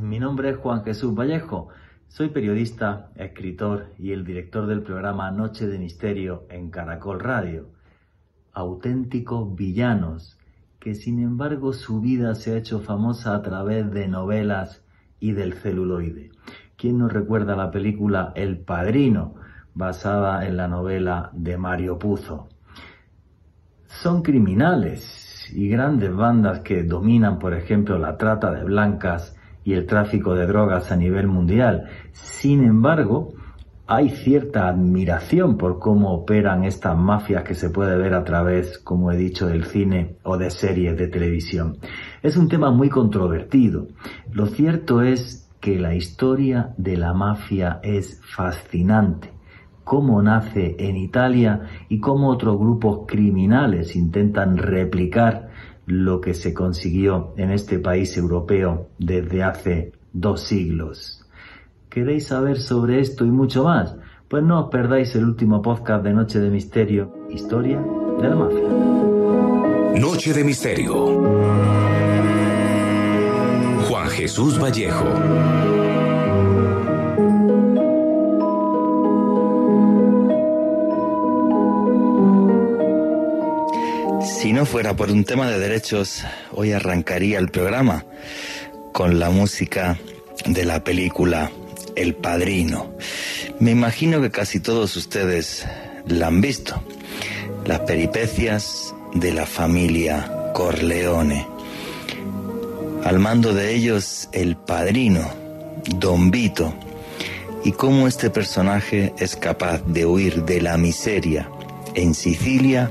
Mi nombre es Juan Jesús Vallejo. Soy periodista, escritor y el director del programa Noche de Misterio en Caracol Radio. Auténticos villanos, que sin embargo su vida se ha hecho famosa a través de novelas y del celuloide. ¿Quién nos recuerda la película El Padrino, basada en la novela de Mario Puzo? Son criminales y grandes bandas que dominan, por ejemplo, la trata de blancas y el tráfico de drogas a nivel mundial. Sin embargo, hay cierta admiración por cómo operan estas mafias que se puede ver a través, como he dicho, del cine o de series de televisión. Es un tema muy controvertido. Lo cierto es que la historia de la mafia es fascinante cómo nace en Italia y cómo otros grupos criminales intentan replicar lo que se consiguió en este país europeo desde hace dos siglos. ¿Queréis saber sobre esto y mucho más? Pues no os perdáis el último podcast de Noche de Misterio, Historia de la Mafia. Noche de Misterio. Juan Jesús Vallejo. Si no fuera por un tema de derechos, hoy arrancaría el programa con la música de la película El Padrino. Me imagino que casi todos ustedes la han visto. Las peripecias de la familia Corleone. Al mando de ellos el padrino, Don Vito, y cómo este personaje es capaz de huir de la miseria en Sicilia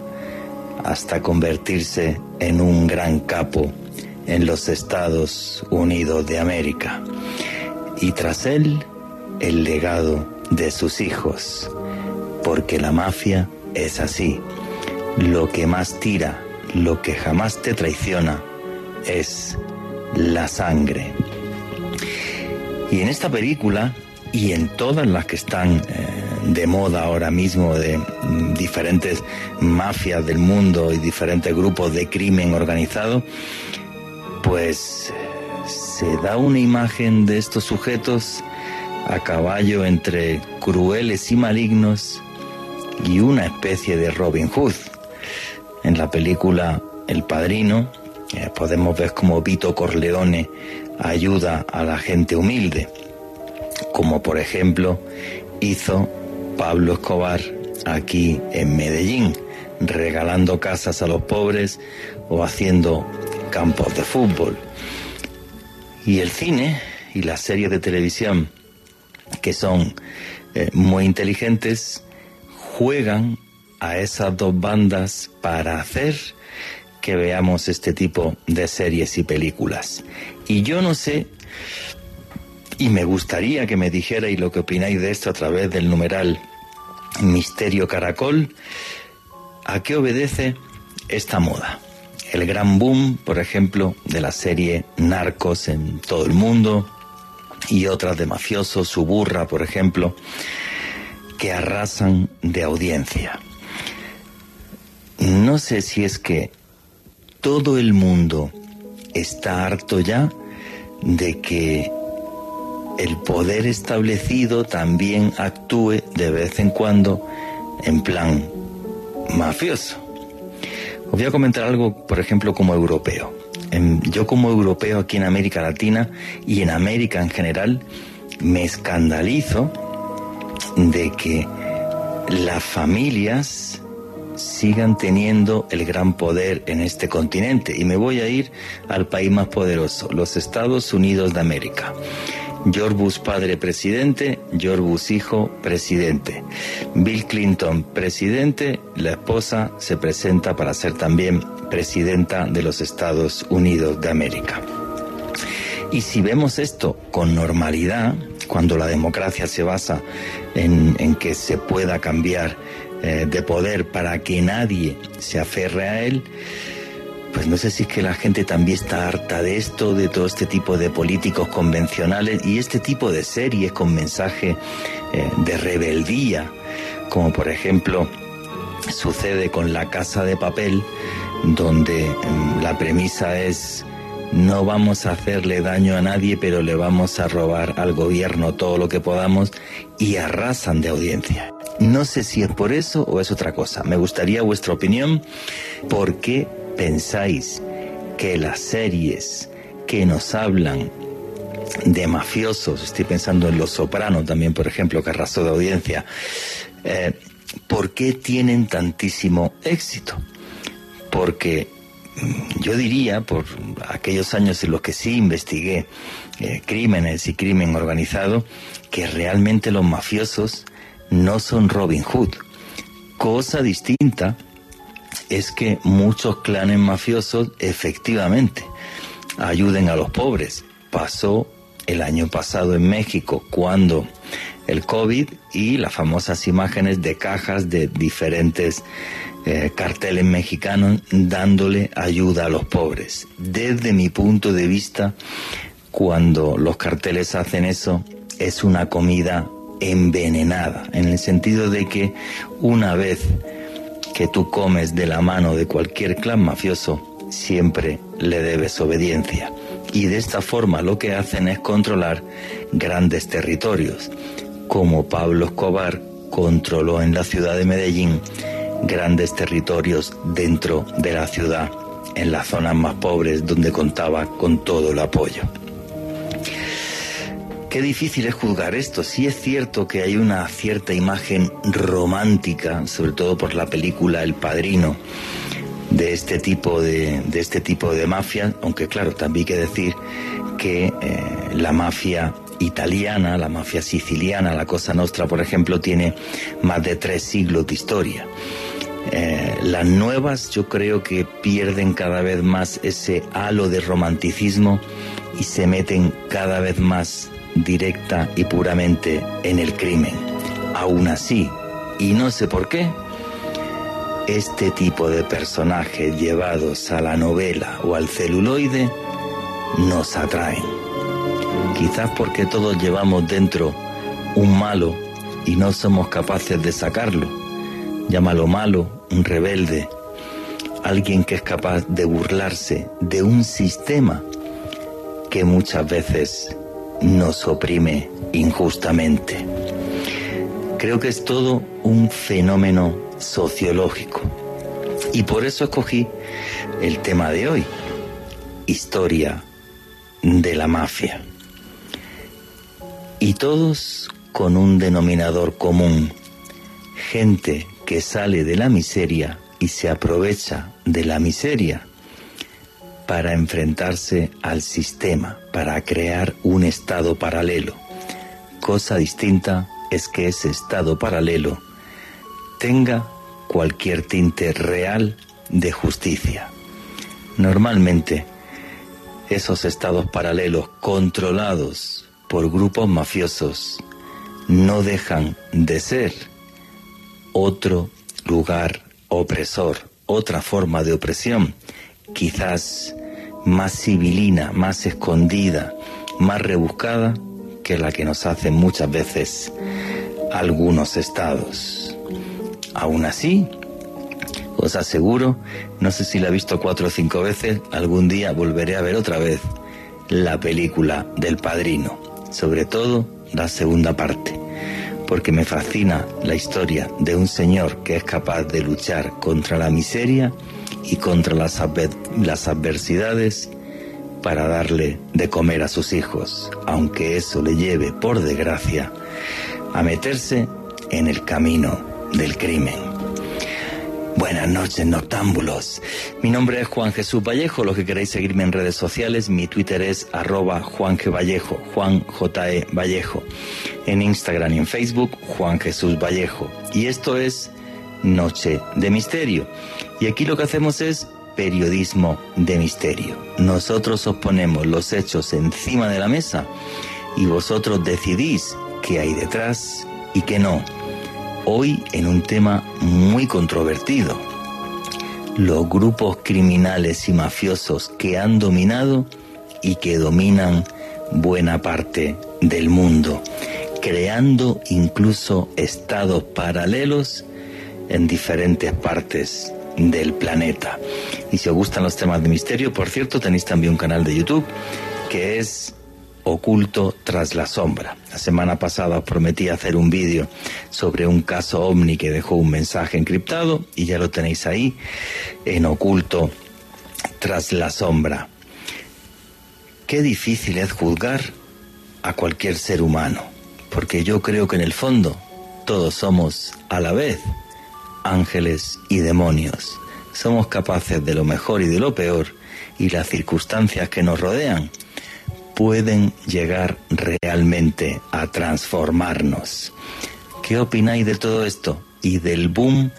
hasta convertirse en un gran capo en los Estados Unidos de América. Y tras él, el legado de sus hijos, porque la mafia es así. Lo que más tira, lo que jamás te traiciona, es la sangre. Y en esta película, y en todas las que están eh, de moda ahora mismo de mm, diferentes mafias del mundo y diferentes grupos de crimen organizado, pues se da una imagen de estos sujetos a caballo entre crueles y malignos y una especie de Robin Hood. En la película El Padrino eh, podemos ver cómo Vito Corleone ayuda a la gente humilde, como por ejemplo hizo Pablo Escobar aquí en Medellín, regalando casas a los pobres o haciendo campos de fútbol. Y el cine y las series de televisión, que son eh, muy inteligentes, juegan a esas dos bandas para hacer que veamos este tipo de series y películas. Y yo no sé y me gustaría que me dijerais lo que opináis de esto a través del numeral Misterio Caracol. ¿A qué obedece esta moda? El gran boom, por ejemplo, de la serie Narcos en todo el mundo y otras de mafiosos, Suburra, por ejemplo, que arrasan de audiencia. No sé si es que todo el mundo está harto ya de que el poder establecido también actúe de vez en cuando en plan mafioso. Os voy a comentar algo, por ejemplo, como europeo. Yo como europeo aquí en América Latina y en América en general, me escandalizo de que las familias sigan teniendo el gran poder en este continente. Y me voy a ir al país más poderoso, los Estados Unidos de América. George padre presidente, George hijo presidente. Bill Clinton presidente, la esposa se presenta para ser también presidenta de los Estados Unidos de América. Y si vemos esto con normalidad, cuando la democracia se basa en, que se pueda cambiar eh, de poder para que nadie se aferre a él, pues no sé si es que la gente también está harta de esto, de todo este tipo de políticos convencionales y este tipo de series con mensaje eh, de rebeldía, como por ejemplo sucede con La Casa de Papel, donde mm, la premisa es no vamos a hacerle daño a nadie, pero le vamos a robar al gobierno todo lo que podamos y arrasan de audiencia. No sé si es por eso o es otra cosa. Me gustaría vuestra opinión. ¿Por qué pensáis que las series que nos hablan de mafiosos, estoy pensando en Los Sopranos también, por ejemplo, que arrasó de audiencia, eh, ¿por qué tienen tantísimo éxito? Porque mm, yo diría, por aquellos años en los que sí investigué eh, crímenes y crimen organizado, que realmente los mafiosos no son Robin Hood. Cosa distinta es que muchos clanes mafiosos efectivamente ayuden a los pobres. Pasó el año pasado en México cuando el COVID y las famosas imágenes de cajas de diferentes eh, carteles mexicanos dándole ayuda a los pobres. Desde mi punto de vista, cuando los carteles hacen eso, es una comida envenenada, en el sentido de que una vez que tú comes de la mano de cualquier clan mafioso, siempre le debes obediencia. Y de esta forma lo que hacen es controlar grandes territorios, como Pablo Escobar controló en la ciudad de Medellín grandes territorios dentro de la ciudad, en las zonas más pobres donde contaba con todo el apoyo. Qué difícil es juzgar esto. Sí es cierto que hay una cierta imagen romántica, sobre todo por la película El Padrino, de este tipo de, de este tipo de mafia, aunque claro, también hay que decir que eh, la mafia italiana, la mafia siciliana, la Cosa Nostra, por ejemplo, tiene más de tres siglos de historia. Eh, las nuevas yo creo que pierden cada vez más ese halo de romanticismo y se meten cada vez más directa y puramente en el crimen. Aún así, y no sé por qué, este tipo de personajes llevados a la novela o al celuloide nos atraen. Quizás porque todos llevamos dentro un malo y no somos capaces de sacarlo. Llámalo malo, un rebelde, alguien que es capaz de burlarse de un sistema que muchas veces nos oprime injustamente. Creo que es todo un fenómeno sociológico. Y por eso escogí el tema de hoy, historia de la mafia. Y todos con un denominador común, gente que sale de la miseria y se aprovecha de la miseria para enfrentarse al sistema, para crear un estado paralelo. Cosa distinta es que ese estado paralelo tenga cualquier tinte real de justicia. Normalmente, esos estados paralelos controlados por grupos mafiosos no dejan de ser otro lugar opresor, otra forma de opresión, quizás más civilina, más escondida, más rebuscada que la que nos hacen muchas veces algunos estados. Aún así, os aseguro, no sé si la he visto cuatro o cinco veces, algún día volveré a ver otra vez la película del padrino, sobre todo la segunda parte, porque me fascina la historia de un señor que es capaz de luchar contra la miseria y contra las, adversidades para darle de comer a sus hijos, aunque eso le lleve, por desgracia, a meterse en el camino del crimen. Buenas noches, noctámbulos. Mi nombre es Juan Jesús Vallejo. Los que queréis seguirme en redes sociales, mi Twitter es arroba Juan. Vallejo, Juan J. E. Vallejo. En Instagram y en Facebook, Juan Jesús Vallejo. Y esto es Noche de Misterio. Y aquí lo que hacemos es periodismo de misterio. Nosotros os ponemos los hechos encima de la mesa y vosotros decidís qué hay detrás y qué no hoy en un tema muy controvertido. Los grupos criminales y mafiosos que han dominado y que dominan buena parte del mundo, creando incluso estados paralelos en diferentes partes del planeta. Y si os gustan los temas de misterio, por cierto, tenéis también un canal de YouTube que es Oculto tras la sombra. La semana pasada os prometí hacer un vídeo sobre un caso ovni que dejó un mensaje encriptado y ya lo tenéis ahí en Oculto tras la sombra. Qué difícil es juzgar a cualquier ser humano, porque yo creo que en el fondo todos somos a la vez ángeles y demonios. Somos capaces de lo mejor y de lo peor y las circunstancias que nos rodean pueden llegar realmente a transformarnos. ¿Qué opináis de todo esto y del boom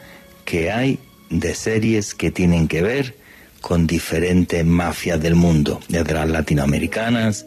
que hay de series que tienen que ver con diferentes mafias del mundo, desde las latinoamericanas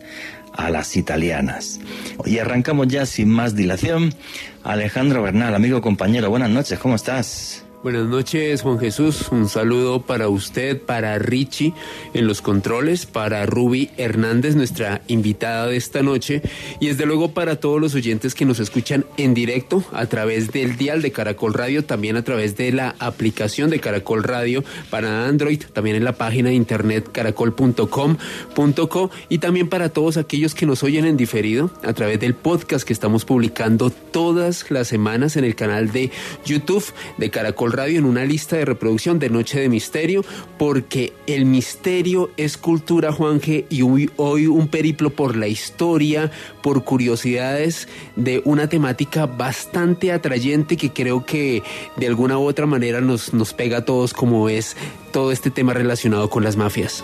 a las italianas? Y arrancamos ya sin más dilación. Alejandro Bernal, amigo compañero, buenas noches, ¿cómo estás? Buenas noches, Juan Jesús. Un saludo para usted, para Richie en los controles, para Ruby Hernández, nuestra invitada de esta noche, y desde luego para todos los oyentes que nos escuchan en directo a través del dial de Caracol Radio, también a través de la aplicación de Caracol Radio para Android, también en la página de internet caracol.com.co y también para todos aquellos que nos oyen en diferido a través del podcast que estamos publicando todas las semanas en el canal de YouTube de Caracol Radio en una lista de reproducción de Noche de Misterio, porque el misterio es cultura, Juanje, y hoy, un periplo por la historia, por curiosidades de una temática bastante atrayente que creo que de alguna u otra manera nos, nos pega a todos, como es todo este tema relacionado con las mafias.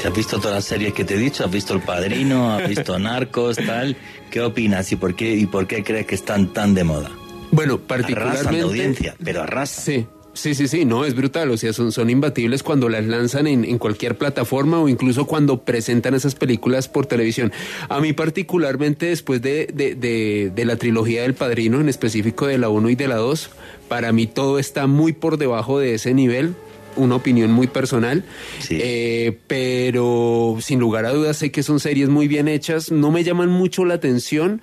¿Te has visto todas las series que te he dicho? ¿Has visto El Padrino? ¿Has visto Narcos? tal? ¿Qué opinas y por qué, y por qué crees que están tan de moda? Bueno, particularmente... la audiencia, pero arrasa. Sí. Sí, sí, sí, no, es brutal, o sea, son, son imbatibles cuando las lanzan en, en, cualquier plataforma o incluso cuando presentan esas películas por televisión. A mí particularmente después de, de, de, de la trilogía del Padrino, en específico de la 1 y de la 2, para mí todo está muy por debajo de ese nivel una opinión muy personal, Sí. eh, pero sin lugar a dudas sé que son series muy bien hechas, no me llaman mucho la atención,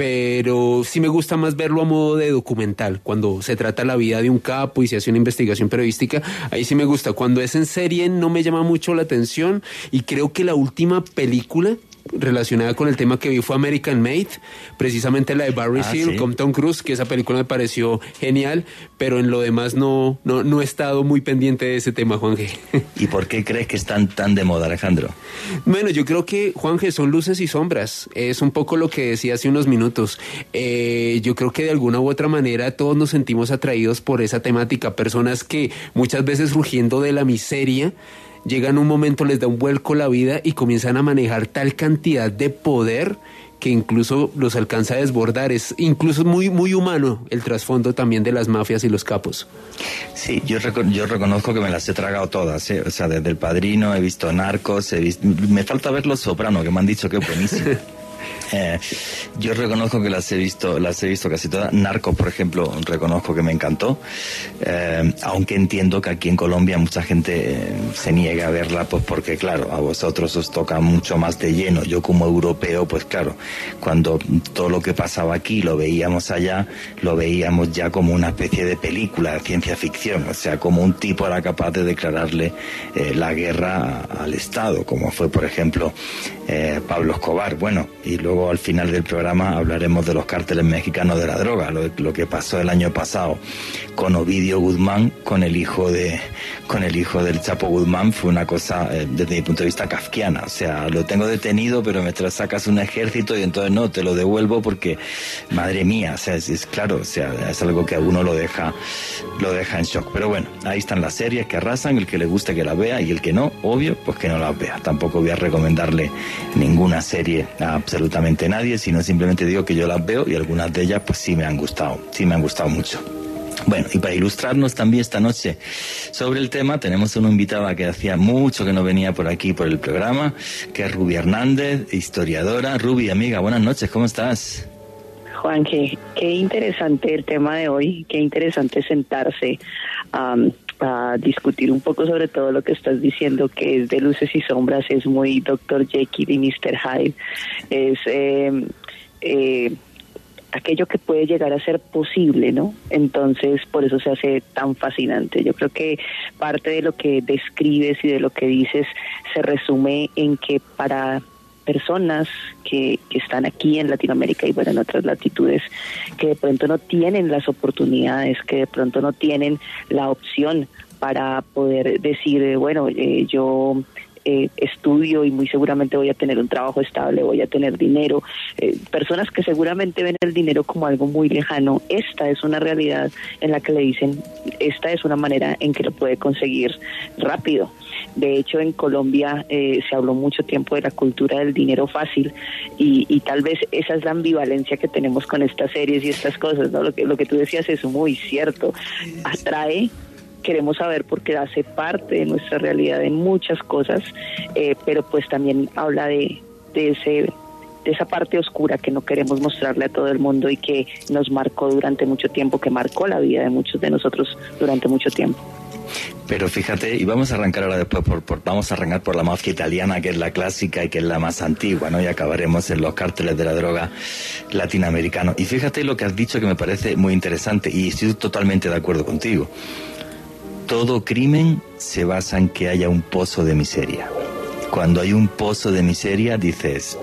pero sí me gusta más verlo a modo de documental, cuando se trata la vida de un capo y se hace una investigación periodística, ahí sí me gusta, cuando es en serie no me llama mucho la atención y creo que la última película relacionada con el tema que vi fue American Made, precisamente la de Barry Ah, Seal sí. con Tom Cruise, que esa película me pareció genial, pero en lo demás no, no, no he estado muy pendiente de ese tema, Juan G. ¿Y por qué crees que están tan de moda, Alejandro? Bueno, yo creo que, Juan G, son luces y sombras. Es un poco lo que decía hace unos minutos. Eh, yo creo que de alguna u otra manera todos nos sentimos atraídos por esa temática. Personas que muchas veces rugiendo de la miseria, llegan un momento, les da un vuelco la vida y comienzan a manejar tal cantidad de poder que incluso los alcanza a desbordar. Es incluso muy, muy humano el trasfondo también de las mafias y los capos. Sí, yo, yo reconozco que me las he tragado todas, ¿eh? o sea, desde El Padrino, he visto Narcos, he visto... me falta ver Los Soprano, que me han dicho que es buenísimo. Eh, yo reconozco que las he visto, las he visto casi todas. Narcos, por ejemplo, reconozco que me encantó, Eh, aunque entiendo que aquí en Colombia mucha gente eh, se niega a verla, pues porque claro, a vosotros os toca mucho más de lleno. Yo como europeo, pues claro, cuando todo lo que pasaba aquí lo veíamos allá, lo veíamos ya como una especie de película de ciencia ficción, o sea, como un tipo era capaz de declararle la guerra al Estado, como fue, por ejemplo, Pablo Escobar. Bueno, y luego al final del programa hablaremos de los cárteles mexicanos de la droga, lo, lo que pasó el año pasado con Ovidio Guzmán, con el hijo de, con el hijo del Chapo Guzmán, fue una cosa eh, desde mi punto de vista kafkiana. O sea, lo tengo detenido, pero me sacas un ejército y entonces no, te lo devuelvo porque, madre mía, o sea, es, claro, o sea, es algo que a uno lo deja, lo deja en shock. Pero bueno, ahí están las series que arrasan, el que le guste que las vea y el que no, obvio, pues que no las vea. Tampoco voy a recomendarle ninguna serie a absolutamente nadie, sino simplemente digo que yo las veo y algunas de ellas pues sí me han gustado, sí me han gustado mucho. Bueno, y para ilustrarnos también esta noche sobre el tema, tenemos una invitada que hacía mucho que no venía por aquí, por el programa, que es Ruby Hernández, historiadora. Ruby, amiga, buenas noches, ¿cómo estás? Juan, qué, interesante el tema de hoy, qué interesante sentarse a discutir un poco sobre todo lo que estás diciendo, que es de luces y sombras, es muy Dr. Jekyll y Mr. Hyde, es eh, eh, aquello que puede llegar a ser posible, ¿no? Entonces, por eso se hace tan fascinante. Yo creo que parte de lo que describes y de lo que dices se resume en que para personas que, que, están aquí en Latinoamérica y bueno en otras latitudes que de pronto no tienen las oportunidades que de pronto no tienen la opción para poder decir bueno eh, yo eh, estudio y muy seguramente voy a tener un trabajo estable, voy a tener dinero. Eh, personas que seguramente ven el dinero como algo muy lejano, esta es una realidad en la que le dicen, esta es una manera en que lo puede conseguir rápido. De hecho, en Colombia eh, se habló mucho tiempo de la cultura del dinero fácil y, y, tal vez esa es la ambivalencia que tenemos con estas series y estas cosas. ¿no? Lo, que, lo que tú decías es muy cierto. Atrae queremos saber porque hace parte de nuestra realidad en muchas cosas, eh, pero pues también habla de, de ese de esa parte oscura que no queremos mostrarle a todo el mundo y que nos marcó durante mucho tiempo, que marcó la vida de muchos de nosotros durante mucho tiempo. Pero fíjate, y vamos a arrancar ahora después, por, vamos a arrancar por la mafia italiana, que es la clásica y que es la más antigua, ¿no? Y acabaremos en los cárteles de la droga latinoamericanos. Y fíjate lo que has dicho que me parece muy interesante y estoy totalmente de acuerdo contigo. Todo crimen se basa en que haya un pozo de miseria. Cuando hay un pozo de miseria, dices,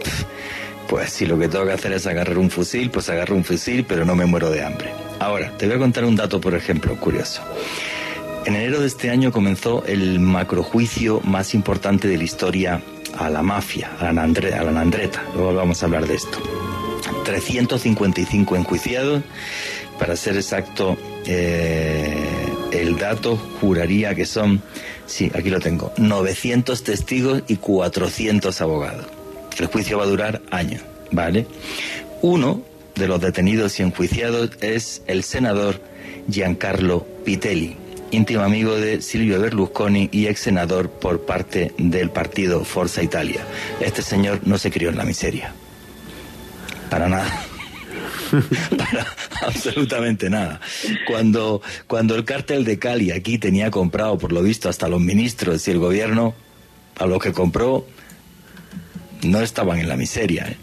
pues si lo que tengo que hacer es agarrar un fusil, pues agarro un fusil, pero no me muero de hambre. Ahora, te voy a contar un dato, por ejemplo, curioso. En enero de este año comenzó el macrojuicio más importante de la historia a la mafia, a la, Andre, a Nandreta. Luego vamos a hablar de esto. 355 enjuiciados, para ser exacto, eh, el dato juraría que son, sí, aquí lo tengo, 900 testigos y 400 abogados. El juicio va a durar años, ¿vale? Uno de los detenidos y enjuiciados es el senador Giancarlo Pitelli, íntimo amigo de Silvio Berlusconi y ex senador por parte del partido Forza Italia. Este señor no se crió en la miseria. Para nada. Para absolutamente nada. Cuando, cuando el cártel de Cali aquí tenía comprado, por lo visto, hasta los ministros y el gobierno, a lo que compró, no estaban en la miseria. ¿eh?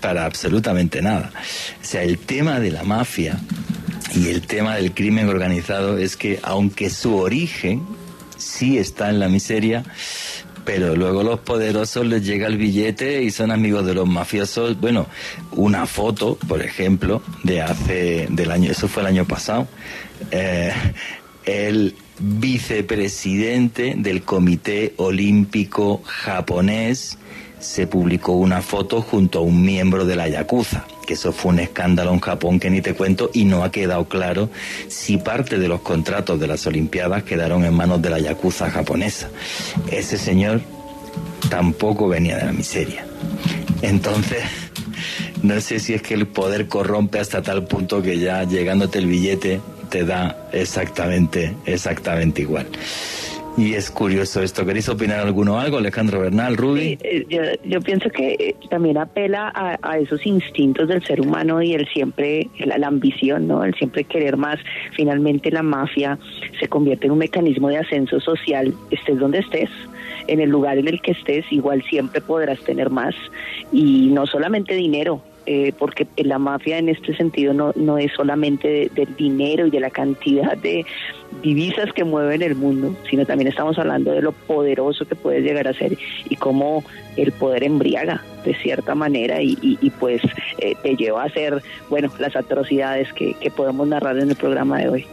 Para absolutamente nada. O sea, el tema de la mafia y el tema del crimen organizado es que aunque su origen sí está en la miseria, pero luego los poderosos les llega el billete y son amigos de los mafiosos. Bueno, una foto, por ejemplo, de hace, del año, eso fue el año pasado, eh, el vicepresidente del Comité Olímpico japonés se publicó una foto junto a un miembro de la Yakuza que eso fue un escándalo en Japón que ni te cuento y no ha quedado claro si parte de los contratos de las Olimpiadas quedaron en manos de la Yakuza japonesa. Ese señor tampoco venía de la miseria. Entonces, no sé si es que el poder corrompe hasta tal punto que ya llegándote el billete te da exactamente, exactamente igual. Y es curioso esto. ¿Queréis opinar alguno algo, Alejandro Bernal? Sí, eh, yo, pienso que eh, también apela a, esos instintos del ser humano y el siempre, la, la, ambición, ¿no? El siempre querer más. Finalmente la mafia se convierte en un mecanismo de ascenso social, estés donde estés. En el lugar en el que estés, igual siempre podrás tener más. Y no solamente dinero, eh, porque la mafia en este sentido no, no es solamente de, del dinero y de la cantidad de divisas que mueven el mundo, sino también estamos hablando de lo poderoso que puede llegar a ser y cómo el poder embriaga de cierta manera y, y, y pues eh, te lleva a hacer, bueno, las atrocidades que, que podemos narrar en el programa de hoy.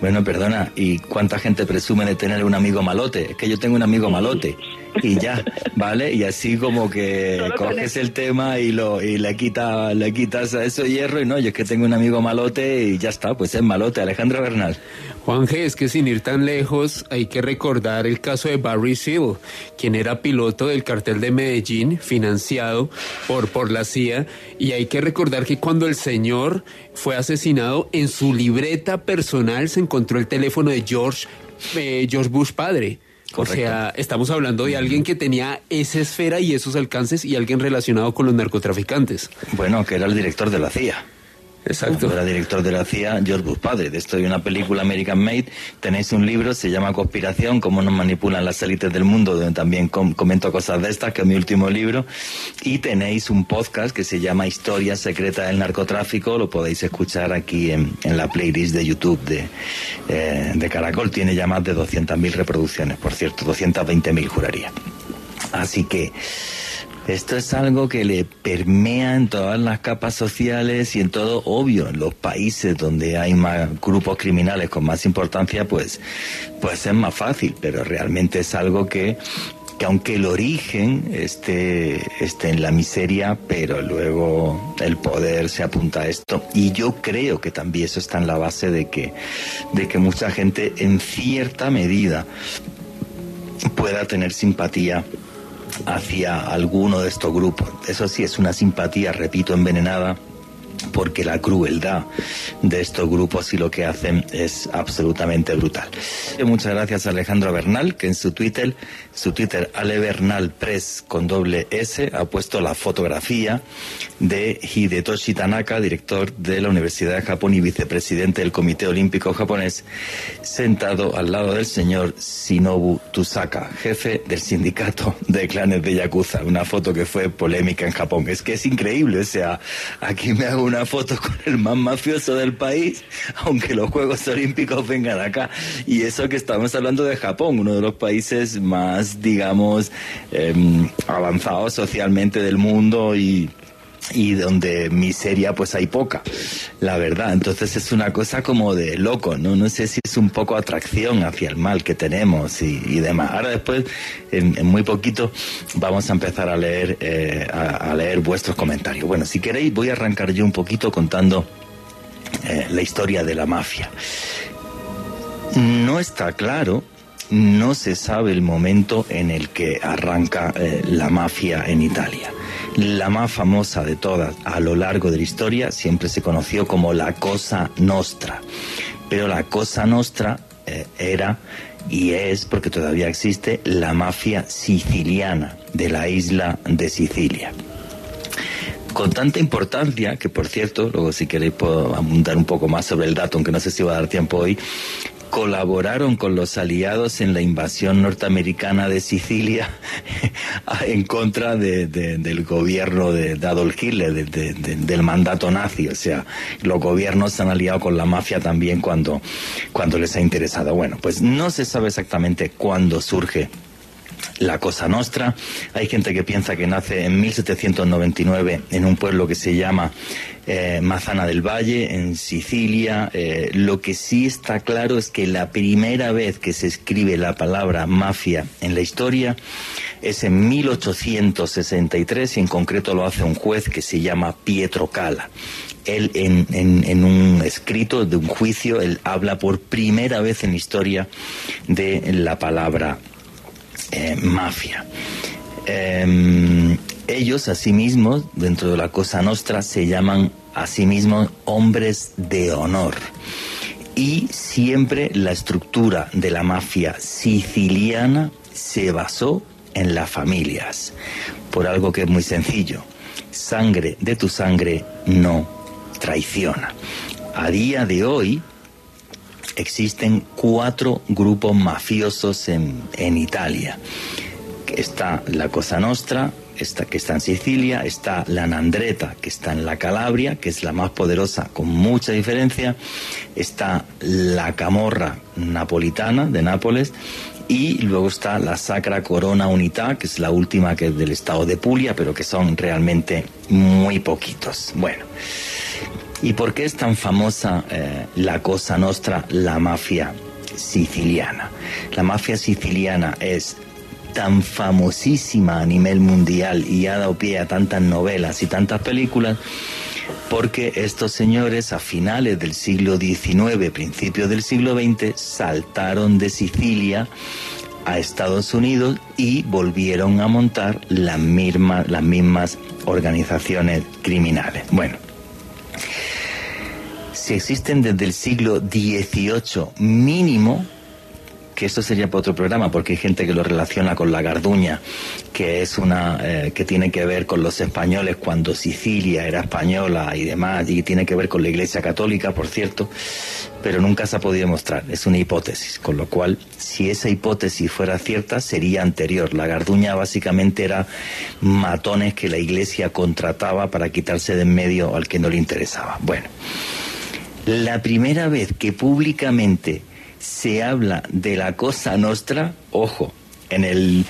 Bueno, perdona, ¿y cuánta gente presume de tener un amigo malote? Es que yo tengo un amigo malote y ya, ¿vale? Y así como que Solo coges el tema y lo y le quita, le quitas a eso hierro y no, yo es que tengo un amigo malote y ya está, pues es malote, Alejandro Bernal. Juanje, es que sin ir tan lejos, hay que recordar el caso de Barry Seal, quien era piloto del cartel de Medellín, financiado por, por la CIA, y hay que recordar que cuando el señor fue asesinado, en su libreta personal se encontró el teléfono de George, eh, George Bush padre. Correcto. O sea, estamos hablando de alguien que tenía esa esfera y esos alcances y alguien relacionado con los narcotraficantes. Bueno, que era el director de la CIA. Exacto. Era director de la CIA, George Bush padre. De esto hay una película American Made. Tenéis un libro, se llama Conspiración, cómo nos manipulan las élites del mundo, donde también comento cosas de estas, que es mi último libro. Y tenéis un podcast que se llama Historia Secreta del Narcotráfico. Lo podéis escuchar aquí en, la playlist de YouTube de, eh, de Caracol. Tiene ya más de 200.000 reproducciones, por cierto, 220.000 juraría. Así que esto es algo que le permea en todas las capas sociales y en todo, obvio, en los países donde hay más grupos criminales con más importancia, pues, pues es más fácil, pero realmente es algo que que aunque el origen esté, esté en la miseria, pero luego el poder se apunta a esto. Y yo creo que también eso está en la base de que, de que mucha gente en cierta medida pueda tener simpatía hacia alguno de estos grupos. Eso sí, es una simpatía, repito, envenenada porque la crueldad de estos grupos y lo que hacen es absolutamente brutal. Muchas gracias a Alejandro Bernal, que en su Twitter, su Twitter Bernal Press con doble S, ha puesto la fotografía de Hidetoshi Tanaka, director de la Universidad de Japón y vicepresidente del Comité Olímpico Japonés, sentado al lado del señor Shinobu Tusaka, jefe del sindicato de clanes de Yakuza. Una foto que fue polémica en Japón. Es que es increíble, o sea, aquí me hago una foto con el más mafioso del país, aunque los Juegos Olímpicos vengan acá. Y eso que estamos hablando de Japón, uno de los países más, digamos, em, avanzados socialmente del mundo y y donde miseria pues hay poca, la verdad. Entonces es una cosa como de loco, ¿no? No sé si es un poco atracción hacia el mal que tenemos y, demás. Ahora después, en, muy poquito, vamos a empezar a leer, eh, a, leer vuestros comentarios. Bueno, si queréis voy a arrancar yo un poquito contando eh, la historia de la mafia. No está claro no se sabe el momento en el que arranca eh, la mafia en Italia. La más famosa de todas a lo largo de la historia siempre se conoció como la Cosa Nostra. Pero la Cosa Nostra eh, era y es, porque todavía existe, la mafia siciliana de la isla de Sicilia con tanta importancia, que por cierto, luego si queréis puedo abundar un poco más sobre el dato, aunque no sé si va a dar tiempo hoy, colaboraron con los aliados en la invasión norteamericana de Sicilia en contra del gobierno de, Adolf Hitler, del mandato nazi. O sea, los gobiernos se han aliado con la mafia también cuando, cuando les ha interesado. Bueno, pues no se sabe exactamente cuándo surge la Cosa Nostra. Hay gente que piensa que nace en 1799 en un pueblo que se llama eh, Mazana del Valle, en Sicilia. Eh, lo que sí está claro es que la primera vez que se escribe la palabra mafia en la historia es en 1863 y en concreto lo hace un juez que se llama Pietro Cala. Él en, un escrito de un juicio, él habla por primera vez en la historia de la palabra eh, mafia. Em, ellos, asimismo, dentro de la Cosa Nostra, se llaman asimismo hombres de honor. Y siempre la estructura de la mafia siciliana se basó en las familias, por algo que es muy sencillo. Sangre de tu sangre no traiciona. A día de hoy, existen cuatro grupos mafiosos en, en Italia. Está la Cosa Nostra, esta, que está en Sicilia, está la Nandreta, que está en la Calabria, que es la más poderosa con mucha diferencia, está la Camorra napolitana de Nápoles, y luego está la Sacra Corona Unità, que es la última que es del estado de Puglia, pero que son realmente muy poquitos. Bueno. ¿Y por qué es tan famosa eh, la Cosa Nostra, la mafia siciliana? La mafia siciliana es tan famosísima a nivel mundial y ha dado pie a tantas novelas y tantas películas porque estos señores a finales del siglo XIX, principios del siglo XX, saltaron de Sicilia a Estados Unidos y volvieron a montar las mismas, las mismas organizaciones criminales. Bueno, si existen desde el siglo XVIII mínimo, que esto sería para otro programa, porque hay gente que lo relaciona con la Garduña, que es una eh, que tiene que ver con los españoles cuando Sicilia era española y demás, y tiene que ver con la Iglesia Católica, por cierto, pero nunca se ha podido demostrar. Es una hipótesis, con lo cual, si esa hipótesis fuera cierta, sería anterior. La Garduña básicamente era matones que la Iglesia contrataba para quitarse de en medio al que no le interesaba. Bueno, la primera vez que públicamente se habla de la cosa nostra, ojo, en el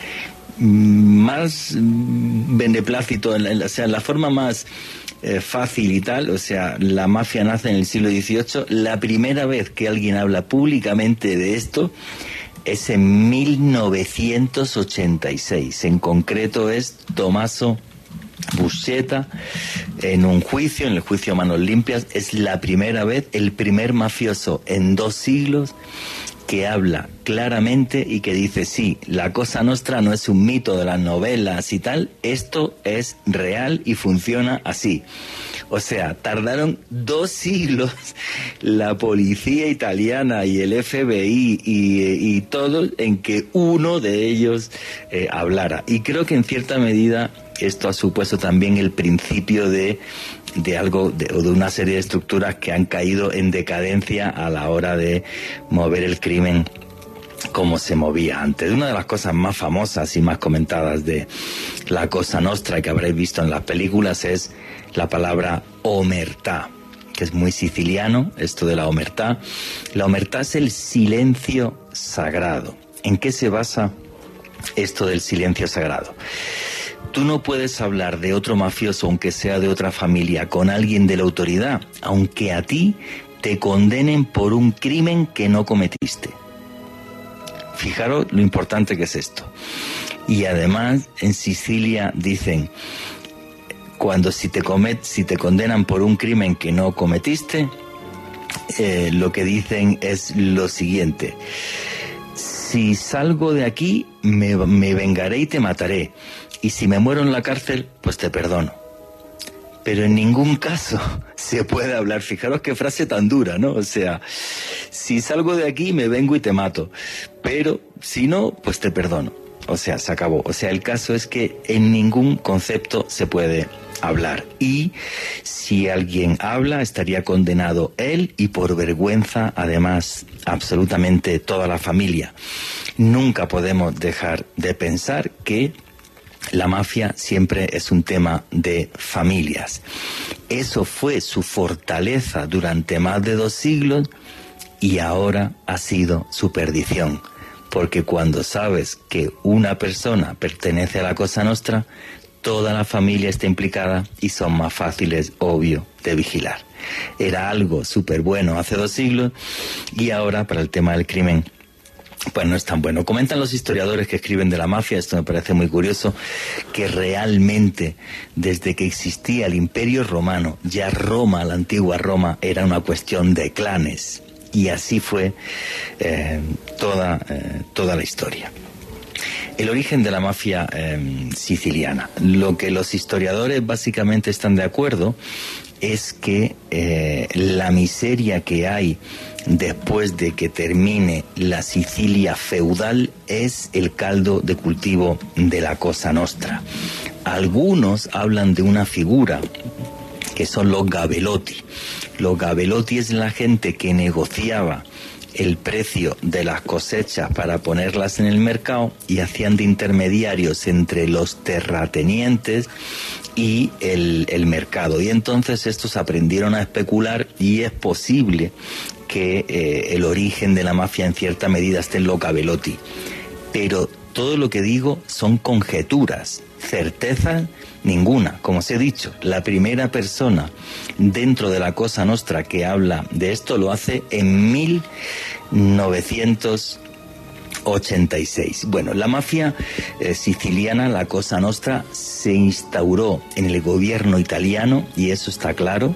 más beneplácito, en la, o sea, la forma más eh, fácil y tal, o sea, la mafia nace en el siglo XVIII, la primera vez que alguien habla públicamente de esto es en 1986, en concreto es Tomaso Buscetta en un juicio, en el juicio Manos Limpias, es la primera vez, el primer mafioso en dos siglos que habla claramente y que dice, sí, la cosa nuestra no es un mito de las novelas y tal, esto es real y funciona así. O sea, tardaron dos siglos la policía italiana y el FBI y, todo en que uno de ellos eh, hablara. Y creo que en cierta medida esto ha supuesto también el principio de de algo o de una serie de estructuras que han caído en decadencia a la hora de mover el crimen como se movía antes. Una de las cosas más famosas y más comentadas de la Cosa Nostra que habréis visto en las películas es la palabra omertá, que es muy siciliano, esto de la omertá. La omertá es el silencio sagrado. ¿En qué se basa esto del silencio sagrado? Tú no puedes hablar de otro mafioso, aunque sea de otra familia, con alguien de la autoridad, aunque a ti te condenen por un crimen que no cometiste. Fijaros lo importante que es esto. Y además en Sicilia dicen, cuando si te, comet, si te condenan por un crimen que no cometiste, eh, lo que dicen es lo siguiente. Si salgo de aquí, me, me vengaré y te mataré y si me muero en la cárcel, pues te perdono. Pero en ningún caso se puede hablar, fijaros qué frase tan dura, ¿no? O sea, si salgo de aquí me vengo y te mato, pero si no, pues te perdono. O sea, se acabó. O sea, el caso es que en ningún concepto se puede hablar. Y si alguien habla, estaría condenado él y por vergüenza, además, absolutamente toda la familia. Nunca podemos dejar de pensar que la mafia siempre es un tema de familias. Eso fue su fortaleza durante más de dos siglos y ahora ha sido su perdición. Porque cuando sabes que una persona pertenece a la Cosa Nostra, toda la familia está implicada y son más fáciles, obvio, de vigilar. Era algo súper bueno hace dos siglos y ahora para el tema del crimen pues no es tan bueno. Comentan los historiadores que escriben de la mafia, esto me parece muy curioso, que realmente desde que existía el imperio romano, ya Roma, la antigua Roma, era una cuestión de clanes. Y así fue eh, toda, eh, toda la historia. El origen de la mafia eh, siciliana. Lo que los historiadores básicamente están de acuerdo es que la miseria que hay después de que termine la Sicilia feudal es el caldo de cultivo de la Cosa Nostra. Algunos hablan de una figura que son los gabelotti. Los gabelotti es la gente que negociaba el precio de las cosechas para ponerlas en el mercado y hacían de intermediarios entre los terratenientes y el, el, mercado. Y entonces estos aprendieron a especular y es posible que eh, el origen de la mafia en cierta medida esté en Locavelotti. Pero todo lo que digo son conjeturas, certeza ninguna. Como os he dicho, la primera persona dentro de la Cosa Nostra que habla de esto lo hace en 1986. Bueno, la mafia eh, siciliana, la Cosa Nostra, se instauró en el gobierno italiano, y eso está claro,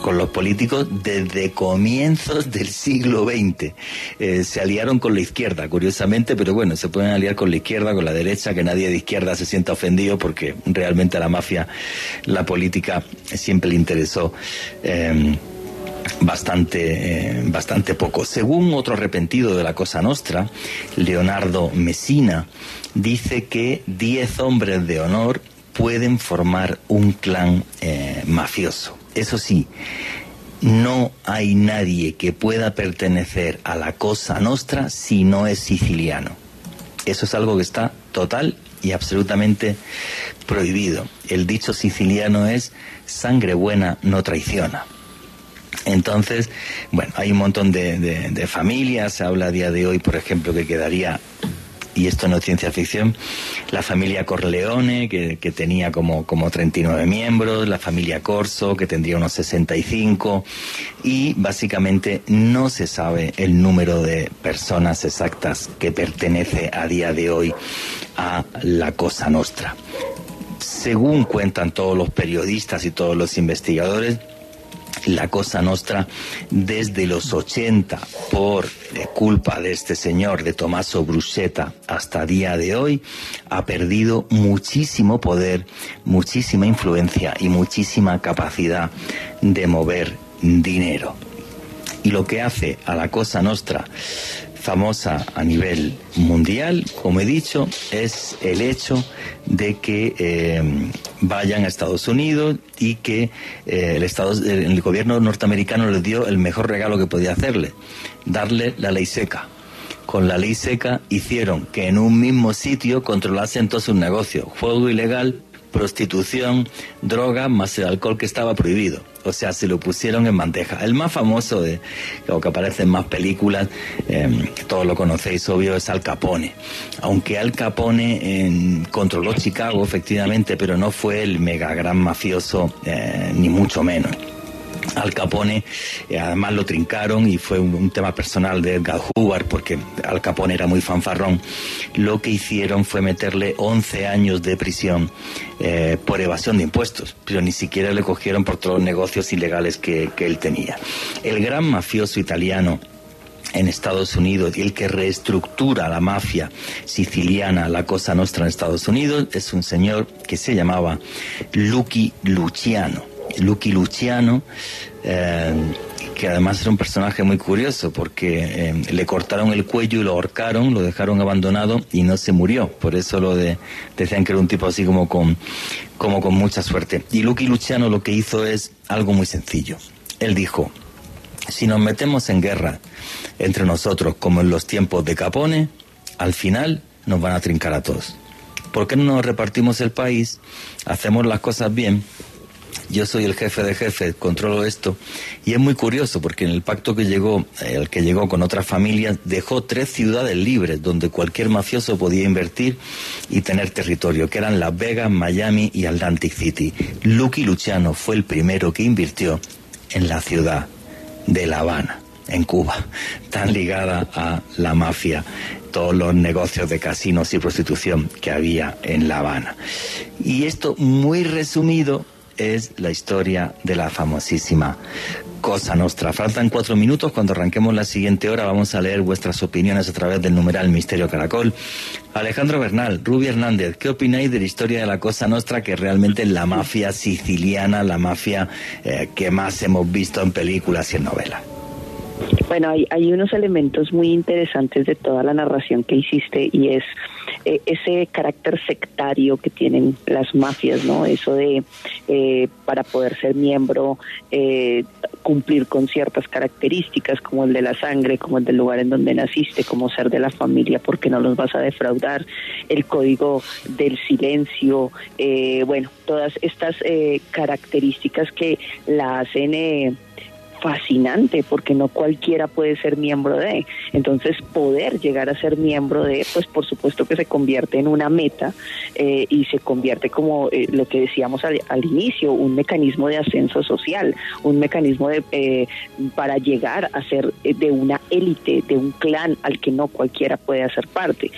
con los políticos desde comienzos del siglo XX. Eh, se aliaron con la izquierda, curiosamente, pero bueno, se pueden aliar con la izquierda, con la derecha, que nadie de izquierda se sienta ofendido porque realmente a la mafia la política siempre le interesó. Eh, bastante, eh, bastante poco. Según otro arrepentido de la Cosa Nostra, Leonardo Messina, dice que 10 hombres de honor pueden formar un clan eh, mafioso. Eso sí, no hay nadie que pueda pertenecer a la Cosa Nostra si no es siciliano. Eso es algo que está total y absolutamente prohibido. El dicho siciliano es sangre buena no traiciona. Entonces, bueno, hay un montón de, de familias, se habla a día de hoy, por ejemplo, que quedaría y esto no es ciencia ficción, la familia Corleone, que, tenía como, como 39 miembros, la familia Corso, que tendría unos 65, y básicamente no se sabe el número de personas exactas que pertenece a día de hoy a la Cosa Nostra. Según cuentan todos los periodistas y todos los investigadores, la Cosa Nostra desde los 80 por eh, culpa de este señor, de Tommaso Bruschetta, hasta día de hoy, ha perdido muchísimo poder, muchísima influencia y muchísima capacidad de mover dinero. Y lo que hace a la Cosa Nostra famosa a nivel mundial, como he dicho, es el hecho de que eh, vayan a Estados Unidos y que eh, el, Estado, el gobierno norteamericano les dio el mejor regalo que podía hacerle, darle la ley seca. Con la ley seca hicieron que en un mismo sitio controlasen todo su negocio, juego ilegal, prostitución, droga, más el alcohol que estaba prohibido. O sea, se lo pusieron en bandeja. El más famoso, de, o que aparece en más películas, eh, todos lo conocéis, obvio, es Al Capone. Aunque Al Capone eh, controló Chicago, efectivamente, pero no fue el mega gran mafioso, eh, ni mucho menos. Al Capone, además lo trincaron y fue un, tema personal de Edgar Hoover porque Al Capone era muy fanfarrón. Lo que hicieron fue meterle 11 años de prisión eh, por evasión de impuestos, pero ni siquiera le cogieron por todos los negocios ilegales que, que él tenía. El gran mafioso italiano en Estados Unidos y el que reestructura la mafia siciliana, la Cosa Nostra en Estados Unidos, es un señor que se llamaba Lucky Luciano Lucky Luciano, eh, que además era un personaje muy curioso porque eh, le cortaron el cuello y lo ahorcaron, lo dejaron abandonado y no se murió. Por eso lo de, decían que era un tipo así como con, como con mucha suerte. Y Lucky Luciano lo que hizo es algo muy sencillo. Él dijo, si nos metemos en guerra entre nosotros como en los tiempos de Capone, al final nos van a trincar a todos. ¿Por qué no nos repartimos el país? Hacemos las cosas bien yo soy el jefe de jefes, controlo esto. Y es muy curioso porque en el pacto que llegó, el eh, que llegó con otras familias, dejó tres ciudades libres donde cualquier mafioso podía invertir y tener territorio, que eran Las Vegas, Miami y Atlantic City. Lucky Luciano fue el primero que invirtió en la ciudad de La Habana, en Cuba, tan ligada a la mafia todos los negocios de casinos y prostitución que había en La Habana. Y esto muy resumido es la historia de la famosísima Cosa Nostra. Faltan cuatro minutos. Cuando arranquemos la siguiente hora vamos a leer vuestras opiniones a través del numeral Misterio Caracol. Alejandro Bernal, Rubi Hernández, ¿qué opináis de la historia de la Cosa Nostra que realmente es la mafia siciliana, la mafia eh, que más hemos visto en películas y en novelas? Bueno, hay, hay unos elementos muy interesantes de toda la narración que hiciste y es eh, ese carácter sectario que tienen las mafias, ¿no? Eso de eh, para poder ser miembro eh, cumplir con ciertas características como el de la sangre, como el del lugar en donde naciste, como ser de la familia porque no los vas a defraudar, el código del silencio, bueno, todas estas características que la hacen fascinante porque no cualquiera puede ser miembro de. Entonces, poder llegar a ser miembro de, pues por supuesto que se convierte en una meta eh, y se convierte como eh, lo que decíamos al, inicio, un mecanismo de ascenso social, un mecanismo de, eh, para llegar a ser de una élite, de un clan al que no cualquiera puede hacer parte.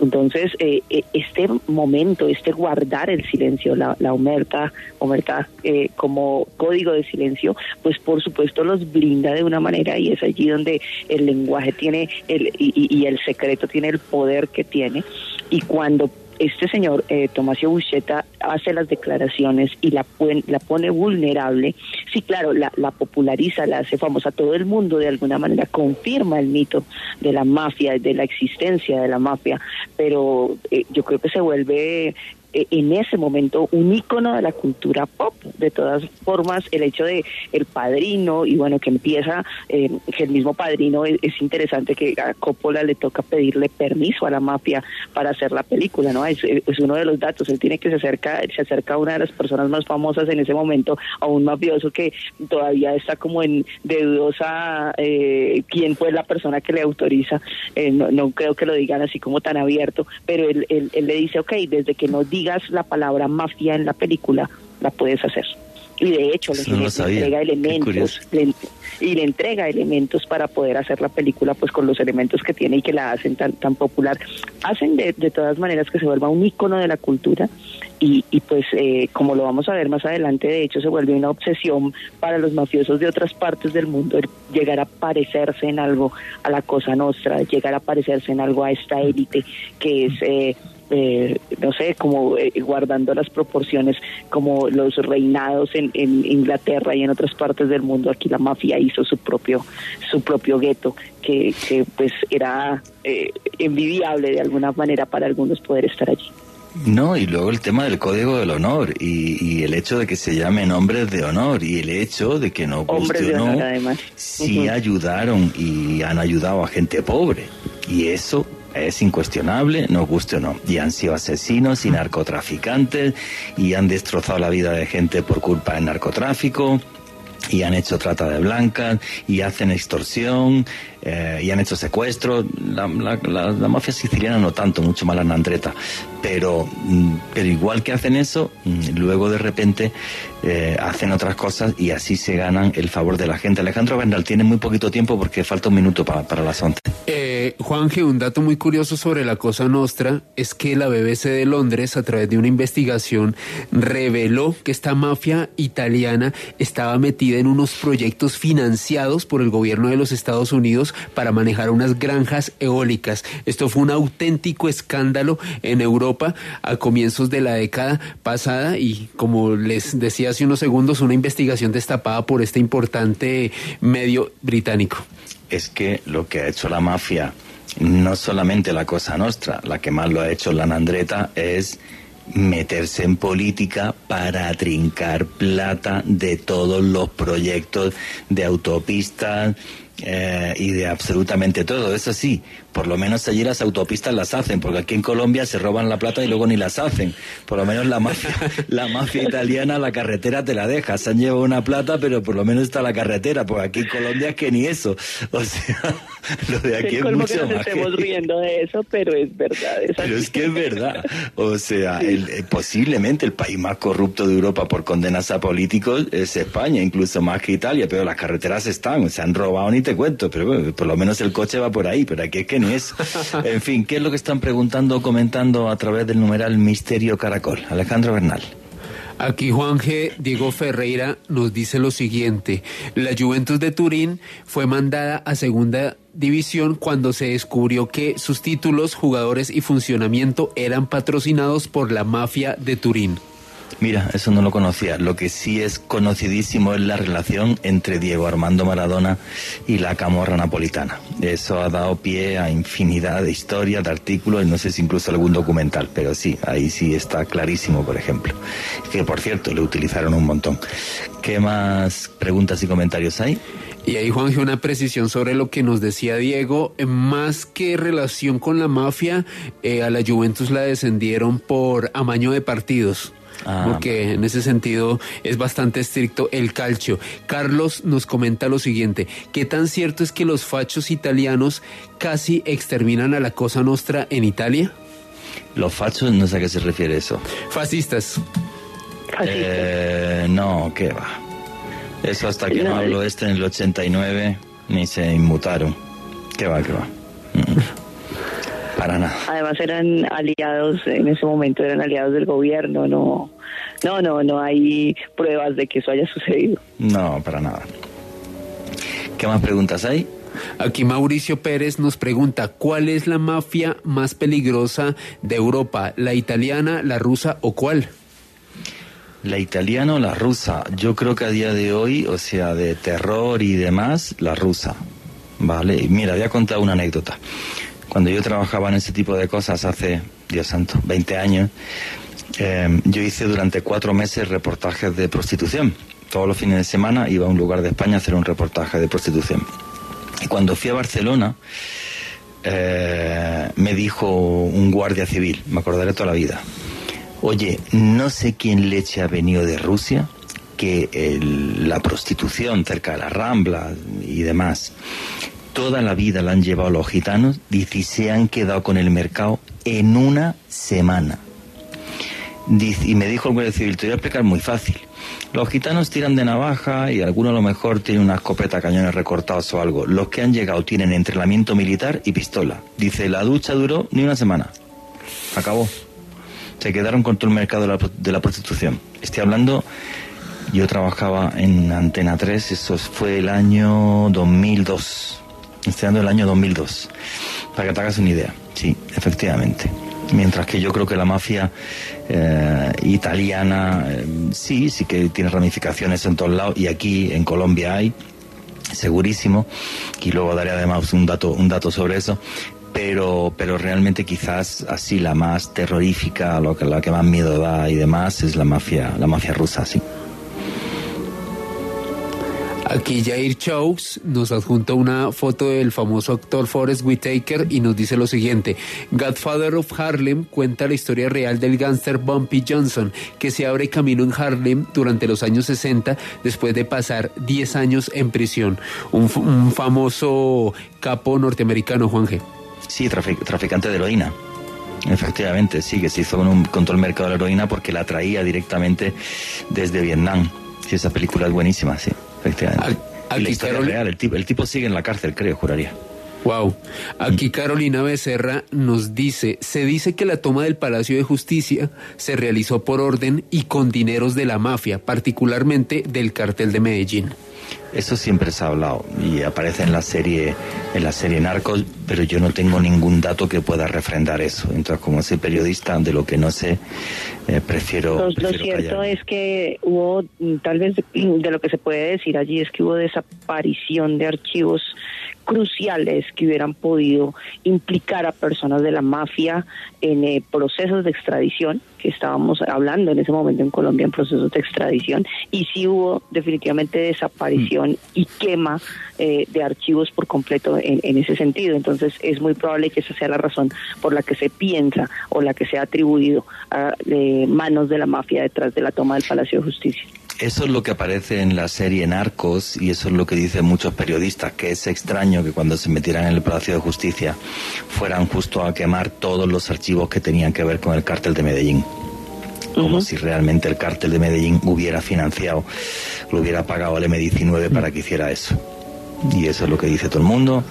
Entonces, eh, eh, este momento, este guardar el silencio, la, la omerta, omerta eh, como código de silencio, pues por supuesto los blinda de una manera y es allí donde el lenguaje tiene el, y, y el secreto tiene el poder que tiene. Y cuando este señor eh, Tomasio Buscetta hace las declaraciones y la, la pone vulnerable, sí, claro, la, la, populariza, la hace famosa todo el mundo de alguna manera, confirma el mito de la mafia, de la existencia de la mafia, pero eh, yo creo que se vuelve en ese momento un ícono de la cultura pop. De todas formas, el hecho de el padrino y bueno, que empieza, eh, que el mismo padrino es, interesante que a Coppola le toca pedirle permiso a la mafia para hacer la película, ¿no? Es, uno de los datos. Él tiene que se acerca, se acerca a una de las personas más famosas en ese momento, a un mafioso que todavía está como en de dudosa eh, quién fue la persona que le autoriza. Eh, no, creo que lo digan así como tan abierto, pero él, él, él le dice, ok, desde que no digas la palabra mafia en la película, la puedes hacer. Y de hecho, le, entrega elementos y le entrega elementos para poder hacer la película pues con los elementos que tiene y que la hacen tan, tan popular. Hacen de, de todas maneras que se vuelva un icono de la cultura y, y pues eh, como lo vamos a ver más adelante, de hecho se vuelve una obsesión para los mafiosos de otras partes del mundo llegar a parecerse en algo a la cosa nuestra, llegar a parecerse en algo a esta élite que es... Eh, eh, no sé, como eh, guardando las proporciones como los reinados en, en, Inglaterra y en otras partes del mundo. Aquí la mafia hizo su propio su propio gueto que, que pues era eh, envidiable de alguna manera para algunos poder estar allí. No, y luego el tema del código del honor y, y, el hecho de que se llamen hombres de honor y el hecho de que no guste o no, sí ayudaron y han ayudado a gente pobre. Y eso es incuestionable, nos guste o no. Y han sido asesinos y narcotraficantes y han destrozado la vida de gente por culpa del narcotráfico y han hecho trata de blancas y hacen extorsión eh, y han hecho secuestros. La, mafia siciliana no tanto, mucho más la nandreta, pero, mm, pero igual que hacen eso, mm, luego de repente eh, hacen otras cosas y así se ganan el favor de la gente. Alejandro Bernal tiene muy poquito tiempo porque falta un minuto para, las 11. Eh, Juanje, un dato muy curioso sobre la Cosa Nostra es que la BBC de Londres, a través de una investigación, reveló que esta mafia italiana estaba metida en unos proyectos financiados por el gobierno de los Estados Unidos para manejar unas granjas eólicas. Esto fue un auténtico escándalo en Europa a comienzos de la década pasada y como les decía hace unos segundos una investigación destapada por este importante medio británico. Es que lo que ha hecho la mafia, no solamente la Cosa Nostra, la que más lo ha hecho la Nandreta, es meterse en política para trincar plata de todos los proyectos de autopistas, eh, y de absolutamente todo. Eso sí, por lo menos allí las autopistas las hacen, porque aquí en Colombia se roban la plata y luego ni las hacen. Por lo menos la mafia, la mafia italiana, la carretera te la deja. Se han llevado una plata, pero por lo menos está la carretera, porque aquí en Colombia es que ni eso. O sea, lo de aquí es mucho que nos estemos riendo de eso, pero es verdad. Es pero es que es verdad. O sea, el, eh, posiblemente el país más corrupto de Europa por condenas a políticos es España, incluso más que Italia, pero las carreteras están, se han robado ni te cuento, pero bueno, por lo menos el coche va por ahí, pero aquí es que En fin, ¿qué es lo que están preguntando o comentando a través del numeral Misterio Caracol? Alejandro Bernal. Aquí Juan G. Diego Ferreira nos dice lo siguiente. La Juventus de Turín fue mandada a segunda división cuando se descubrió que sus títulos, jugadores y funcionamiento eran patrocinados por la mafia de Turín. Mira, eso no lo conocía. Lo que sí es conocidísimo es la relación entre Diego Armando Maradona y la camorra napolitana. Eso ha dado pie a infinidad de historias, de artículos, y no sé si incluso algún documental, pero sí, ahí sí está clarísimo, por ejemplo. Que por cierto, le utilizaron un montón. ¿Qué más preguntas y comentarios hay? Y ahí, Juanje, una precisión sobre lo que nos decía Diego. Más que relación con la mafia, eh, a la Juventus la descendieron por amaño de partidos. Ah. porque en ese sentido es bastante estricto el calcio. Carlos nos comenta lo siguiente, ¿qué tan cierto es que los fachos italianos casi exterminan a la Cosa Nostra en Italia? Los fachos, no sé a qué se refiere eso. Fascistas. Eh, no, ¿qué va? Eso hasta que no, habló este en el 89, ni se inmutaron. ¿Qué va, qué va? Para nada. Además eran aliados, en ese momento eran aliados del gobierno, no, no, no, no hay pruebas de que eso haya sucedido. No, para nada. ¿Qué más preguntas hay? Aquí Mauricio Pérez nos pregunta, ¿cuál es la mafia más peligrosa de Europa? ¿La italiana, la rusa o cuál? La italiana o la rusa. Yo creo que a día de hoy, o sea, de terror y demás, la rusa. Vale, mira, voy a contar una anécdota. Cuando yo trabajaba en ese tipo de cosas hace, Dios santo, 20 años, eh, yo hice durante cuatro meses reportajes de prostitución. Todos los fines de semana iba a un lugar de España a hacer un reportaje de prostitución. Y cuando fui a Barcelona, eh, me dijo un guardia civil, me acordaré toda la vida, oye, no sé quién leche ha venido de Rusia, que la prostitución cerca de la Rambla y demás, toda la vida la han llevado los gitanos y se han quedado con el mercado en una semana. y me dijo el guardia civil, te voy a explicar muy fácil. Los gitanos tiran de navaja y algunos a lo mejor tienen una escopeta, cañones recortados o algo. Los que han llegado tienen entrenamiento militar y pistola. Dice, la ducha duró ni una semana. Acabó. Se quedaron con todo el mercado de la, de la prostitución. Estoy hablando, yo trabajaba en Antena 3, eso fue el año 2002. Estoy hablando del año 2002. Para que te hagas una idea. Sí, efectivamente mientras que yo creo que la mafia eh, italiana eh, sí, sí que tiene ramificaciones en todos lados y aquí en Colombia hay, segurísimo, y luego daré además un dato, un dato sobre eso, pero, pero realmente quizás así la más terrorífica, lo que, la que más miedo da y demás es la mafia, la mafia rusa, sí. Aquí Jair Chaux nos adjunta una foto del famoso actor Forrest Whitaker y nos dice lo siguiente. Godfather of Harlem cuenta la historia real del gángster Bumpy Johnson, que se abre camino en Harlem durante los años 60 después de pasar 10 años en prisión. Un, famoso capo norteamericano, Juan G. Sí, traficante de heroína. Efectivamente, sí, que se hizo con, un, con el mercado de la heroína porque la traía directamente desde Vietnam. Sí, esa película es buenísima, sí. Efectivamente. la historia real, el tipo, el tipo sigue en la cárcel, creo, juraría. Wow. Aquí Carolina Becerra nos dice, se dice que la toma del Palacio de Justicia se realizó por orden y con dineros de la mafia, particularmente del cartel de Medellín. Eso siempre se ha hablado y aparece en la serie en la serie Narcos, pero yo no tengo ningún dato que pueda refrendar eso. Entonces, como soy periodista, de lo que no sé, eh, prefiero. Lo, cierto es que hubo, tal vez de lo que se puede decir allí, es que hubo desaparición de archivos cruciales que hubieran podido implicar a personas de la mafia en eh, procesos de extradición, que estábamos hablando en ese momento en Colombia en procesos de extradición, y sí hubo definitivamente desaparición mm. y quema eh, de archivos por completo en, ese sentido. Entonces es muy probable que esa sea la razón por la que se piensa o la que se ha atribuido a manos de la mafia detrás de la toma del Palacio de Justicia. Eso es lo que aparece en la serie Narcos y eso es lo que dicen muchos periodistas, que es extraño que cuando se metieran en el Palacio de Justicia fueran justo a quemar todos los archivos que tenían que ver con el cártel de Medellín. Como si realmente el cártel de Medellín hubiera financiado, lo hubiera pagado al M19 para que hiciera eso. Y eso es lo que dice todo el mundo,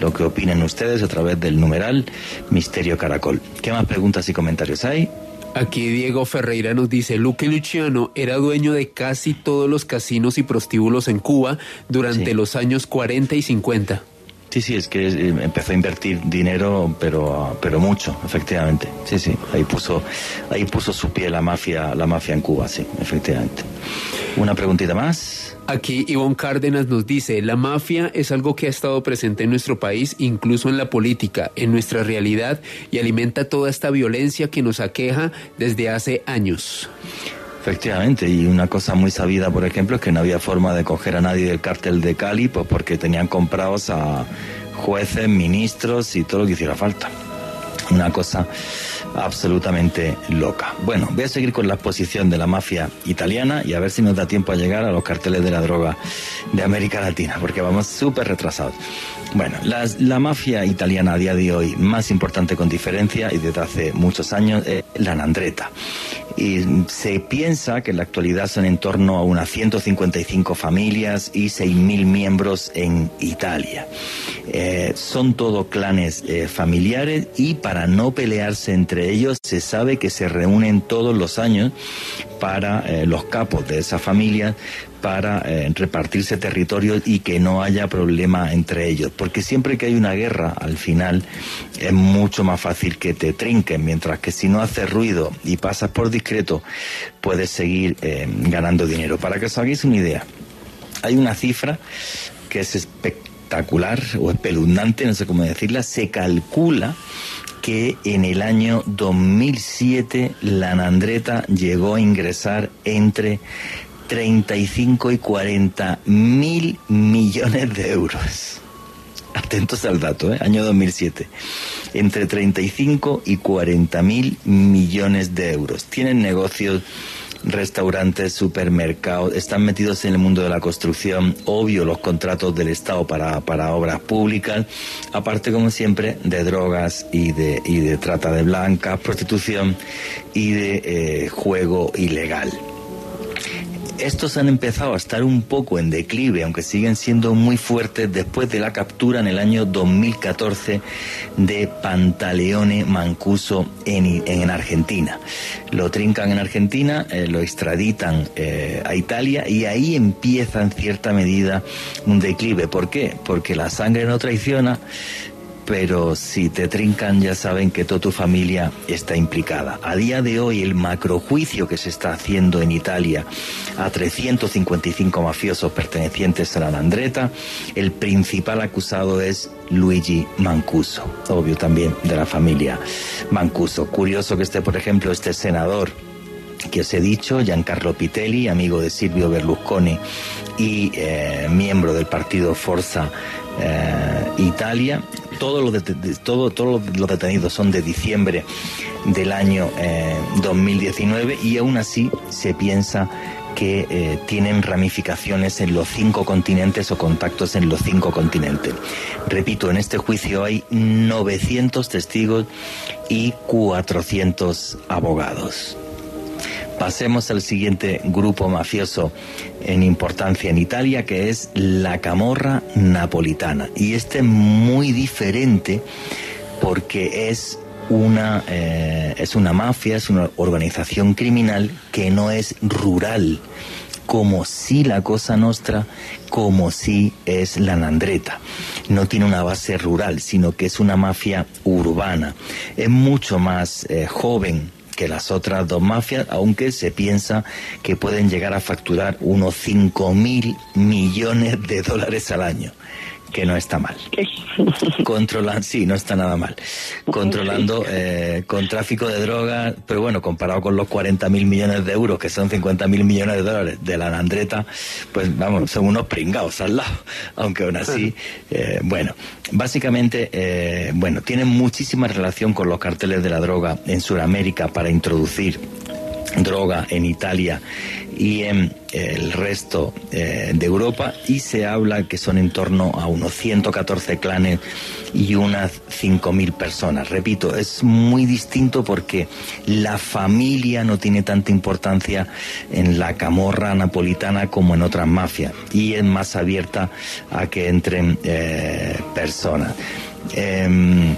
lo que opinen ustedes a través del numeral Misterio Caracol. ¿Qué más preguntas y comentarios hay? Aquí Diego Ferreira nos dice, Luque Luciano era dueño de casi todos los casinos y prostíbulos en Cuba durante los años 40 y 50. Sí, sí, es que eh, empezó a invertir dinero, pero, pero mucho, efectivamente. Sí, sí, ahí puso, ahí puso su pie la mafia, la mafia en Cuba, sí, efectivamente. Una preguntita más. Aquí Ivonne Cárdenas nos dice, la mafia es algo que ha estado presente en nuestro país, incluso en la política, en nuestra realidad, y alimenta toda esta violencia que nos aqueja desde hace años. Efectivamente, y una cosa muy sabida, por ejemplo, es que no había forma de coger a nadie del cártel de Cali, pues porque tenían comprados a jueces, ministros y todo lo que hiciera falta. Una cosa absolutamente loca. Bueno, voy a seguir con la exposición de la mafia italiana y a ver si nos da tiempo a llegar a los carteles de la droga de América Latina, porque vamos súper retrasados. Bueno, la, mafia italiana a día de hoy más importante con diferencia y desde hace muchos años es la Nandreta. Y se piensa que en la actualidad son en torno a unas 155 familias y 6.000 miembros en Italia. Eh, son todo clanes eh, familiares y para no pelearse entre ellos se sabe que se reúnen todos los años para eh, los capos de esa familia para eh, repartirse territorios y que no haya problema entre ellos. Porque siempre que hay una guerra, al final es mucho más fácil que te trinquen, mientras que si no haces ruido y pasas por discreto, puedes seguir eh, ganando dinero. Para que os hagáis una idea, hay una cifra que es espectacular o espeluznante, no sé cómo decirla, se calcula que en el año 2007 la Nandreta llegó a ingresar entre 35 y 40 mil millones de euros. Atentos al dato, ¿eh? año 2007. Entre 35 y 40 mil millones de euros. Tienen negocios restaurantes, supermercados, están metidos en el mundo de la construcción, obvio los contratos del Estado para, para obras públicas, aparte como siempre de drogas y de, y de trata de blancas, prostitución y de eh, juego ilegal. Estos han empezado a estar un poco en declive, aunque siguen siendo muy fuertes después de la captura en el año 2014 de Pantaleone Mancuso en, en Argentina. Lo trincan en Argentina, eh, lo extraditan eh, a Italia y ahí empieza en cierta medida un declive. ¿Por qué? Porque la sangre no traiciona pero si te trincan ya saben que toda tu familia está implicada. A día de hoy el macrojuicio que se está haciendo en Italia a 355 mafiosos pertenecientes a la Landreta, el principal acusado es Luigi Mancuso, obvio también de la familia Mancuso. Curioso que esté, por ejemplo, este senador que os he dicho, Giancarlo Pitelli, amigo de Silvio Berlusconi y eh, miembro del partido Forza eh, Italia. Todos los, los detenidos son de diciembre del año 2019 eh, y aún así se piensa que eh, tienen ramificaciones en los cinco continentes o contactos en los cinco continentes. Repito, en este juicio hay 900 testigos y 400 abogados. Pasemos al siguiente grupo mafioso en importancia en Italia, que es la camorra napolitana. Y este es muy diferente porque es una, eh, es una mafia, es una organización criminal que no es rural, como si la Cosa Nostra, como si es la Nandreta. No tiene una base rural, sino que es una mafia urbana. Es mucho más eh, joven que las otras dos mafias, aunque se piensa que pueden llegar a facturar unos 5 mil millones de dólares al año que no está mal. Controlan, sí, no está nada mal. Controlando eh, con tráfico de drogas, pero bueno, comparado con los 40 mil millones de euros, que son 50 mil millones de dólares de la Nandreta, pues vamos, son unos pringados al lado. Aunque aún así, eh, bueno, básicamente, eh, bueno, tienen muchísima relación con los carteles de la droga en Sudamérica para introducir droga en Italia y en el resto eh, de Europa y se habla que son en torno a unos 114 clanes y unas 5.000 personas. Repito, es muy distinto porque la familia no tiene tanta importancia en la camorra napolitana como en otras mafias y es más abierta a que entren eh, personas. Em,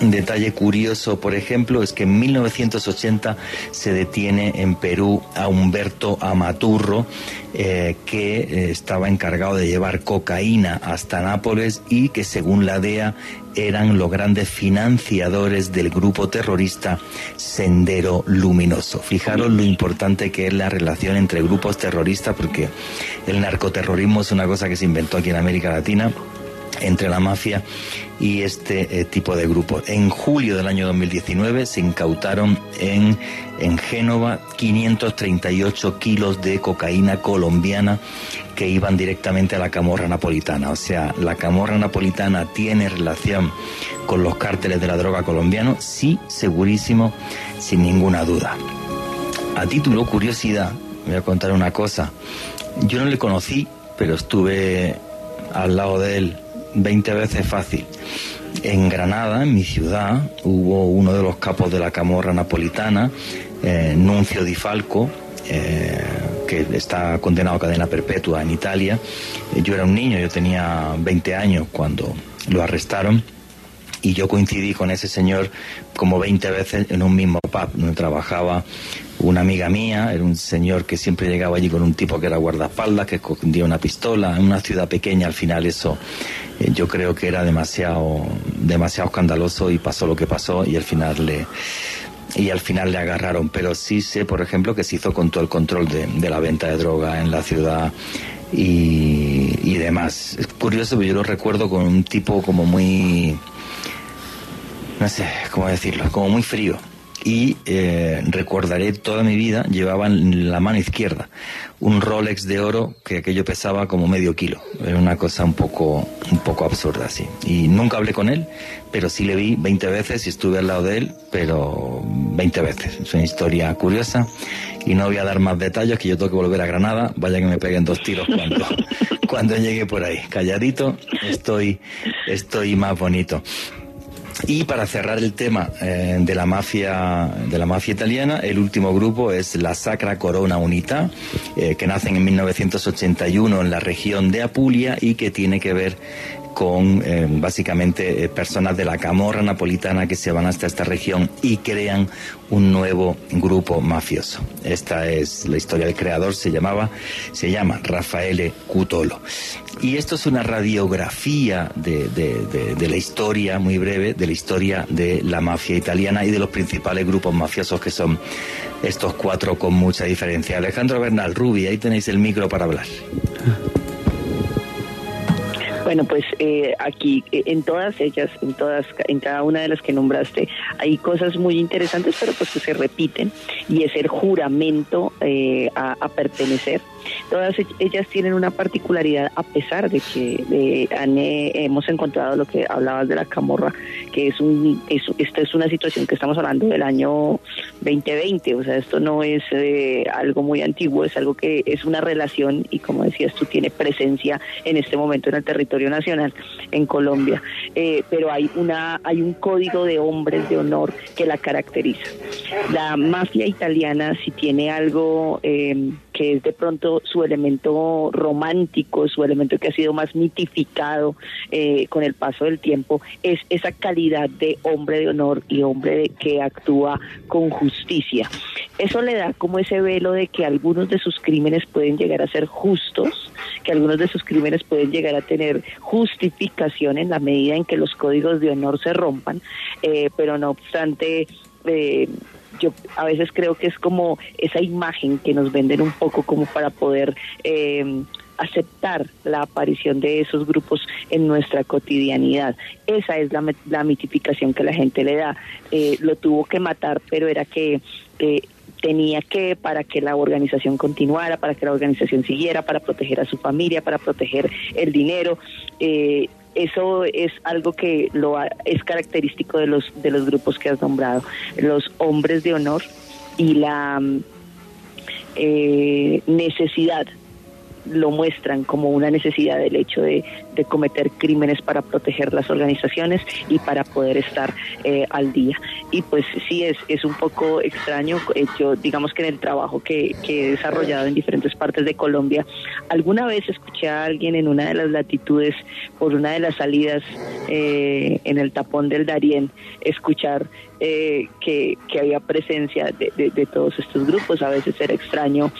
detalle curioso, por ejemplo, es que en 1980 se detiene en Perú a Humberto Amaturro, eh, que eh, estaba encargado de llevar cocaína hasta Nápoles y que según la DEA eran los grandes financiadores del grupo terrorista Sendero Luminoso. Fijaros lo importante que es la relación entre grupos terroristas, porque el narcoterrorismo es una cosa que se inventó aquí en América Latina entre la mafia y este eh, tipo de grupos. En julio del año 2019 se incautaron en, en Génova 538 kilos de cocaína colombiana que iban directamente a la camorra napolitana. O sea, la camorra napolitana tiene relación con los cárteles de la droga colombiano, sí, segurísimo, sin ninguna duda. A título curiosidad, voy a contar una cosa. Yo no le conocí, pero estuve al lado de él 20 veces fácil. En Granada, en mi ciudad, hubo uno de los capos de la camorra napolitana, eh, Nuncio Di Falco, eh, que está condenado a cadena perpetua en Italia. Yo era un niño, yo tenía 20 años cuando lo arrestaron y yo coincidí con ese señor como 20 veces en un mismo pub donde trabajaba una amiga mía, era un señor que siempre llegaba allí con un tipo que era guardaespaldas, que escondía una pistola, en una ciudad pequeña al final eso yo creo que era demasiado, demasiado escandaloso y pasó lo que pasó y al final le y al final le agarraron, pero sí sé, por ejemplo, que se hizo con todo el control de, de la venta de droga en la ciudad y, y demás. Es curioso, pero yo lo recuerdo con un tipo como muy, no sé cómo decirlo, como muy frío y eh, recordaré toda mi vida, llevaba en la mano izquierda un Rolex de oro que aquello pesaba como medio kilo. Era una cosa un poco, un poco absurda así. Y nunca hablé con él, pero sí le vi 20 veces y estuve al lado de él, pero 20 veces. Es una historia curiosa y no voy a dar más detalles que yo tengo que volver a Granada, vaya que me peguen dos tiros cuando, cuando llegue por ahí. Calladito, estoy, estoy más bonito. Y para cerrar el tema eh, de la mafia de la mafia italiana, el último grupo es la Sacra Corona Unita, eh, que nacen en 1981 en la región de Apulia y que tiene que ver con eh, básicamente eh, personas de la camorra napolitana que se van hasta esta región y crean un nuevo grupo mafioso. Esta es la historia del creador, se llamaba, se llama Raffaele Cutolo. Y esto es una radiografía de, de, de, la historia, muy breve, de la historia de la mafia italiana y de los principales grupos mafiosos que son estos cuatro con mucha diferencia. Alejandro Bernal, Rubi, ahí tenéis el micro para hablar. Bueno, pues eh, aquí eh, en todas ellas, en todas, en cada una de las que nombraste, hay cosas muy interesantes, pero pues que se repiten y es el juramento eh, a, a, pertenecer. Todas e-, ellas tienen una particularidad a pesar de que de, hemos encontrado lo que hablabas de la camorra, que es un, es, esta es una situación que estamos hablando del año 2020, o sea, esto no es eh, algo muy antiguo, es algo que es una relación y como decías tú tiene presencia en este momento en el territorio nacional en Colombia, eh, pero hay una hay un código de hombres de honor que la caracteriza. La mafia italiana si tiene algo eh, que es de pronto su elemento romántico, su elemento que ha sido más mitificado eh, con el paso del tiempo, es esa calidad de hombre de honor y hombre que actúa con justicia. Eso le da como ese velo de que algunos de sus crímenes pueden llegar a ser justos, que algunos de sus crímenes pueden llegar a tener justificación en la medida en que los códigos de honor se rompan, eh, pero no obstante... Eh, yo a veces creo que es como esa imagen que nos venden un poco como para poder eh, aceptar la aparición de esos grupos en nuestra cotidianidad. Esa es la, la mitificación que la gente le da. Eh, lo tuvo que matar, pero era que... Tenía que para que la organización continuara, para que la organización siguiera, para proteger a su familia, para proteger el dinero. Eh, eso es algo que lo es característico de los de los grupos que has nombrado, los hombres de honor y la eh, necesidad lo muestran como una necesidad del hecho de, de, cometer crímenes para proteger las organizaciones y para poder estar eh, al día. Y pues sí, es, es un poco extraño. Eh, yo, digamos que en el trabajo que, que, he desarrollado en diferentes partes de Colombia, alguna vez escuché a alguien en una de las latitudes, por una de las salidas eh, en el tapón del Darién, escuchar eh, que, que, había presencia de, de, de, todos estos grupos. A veces era extraño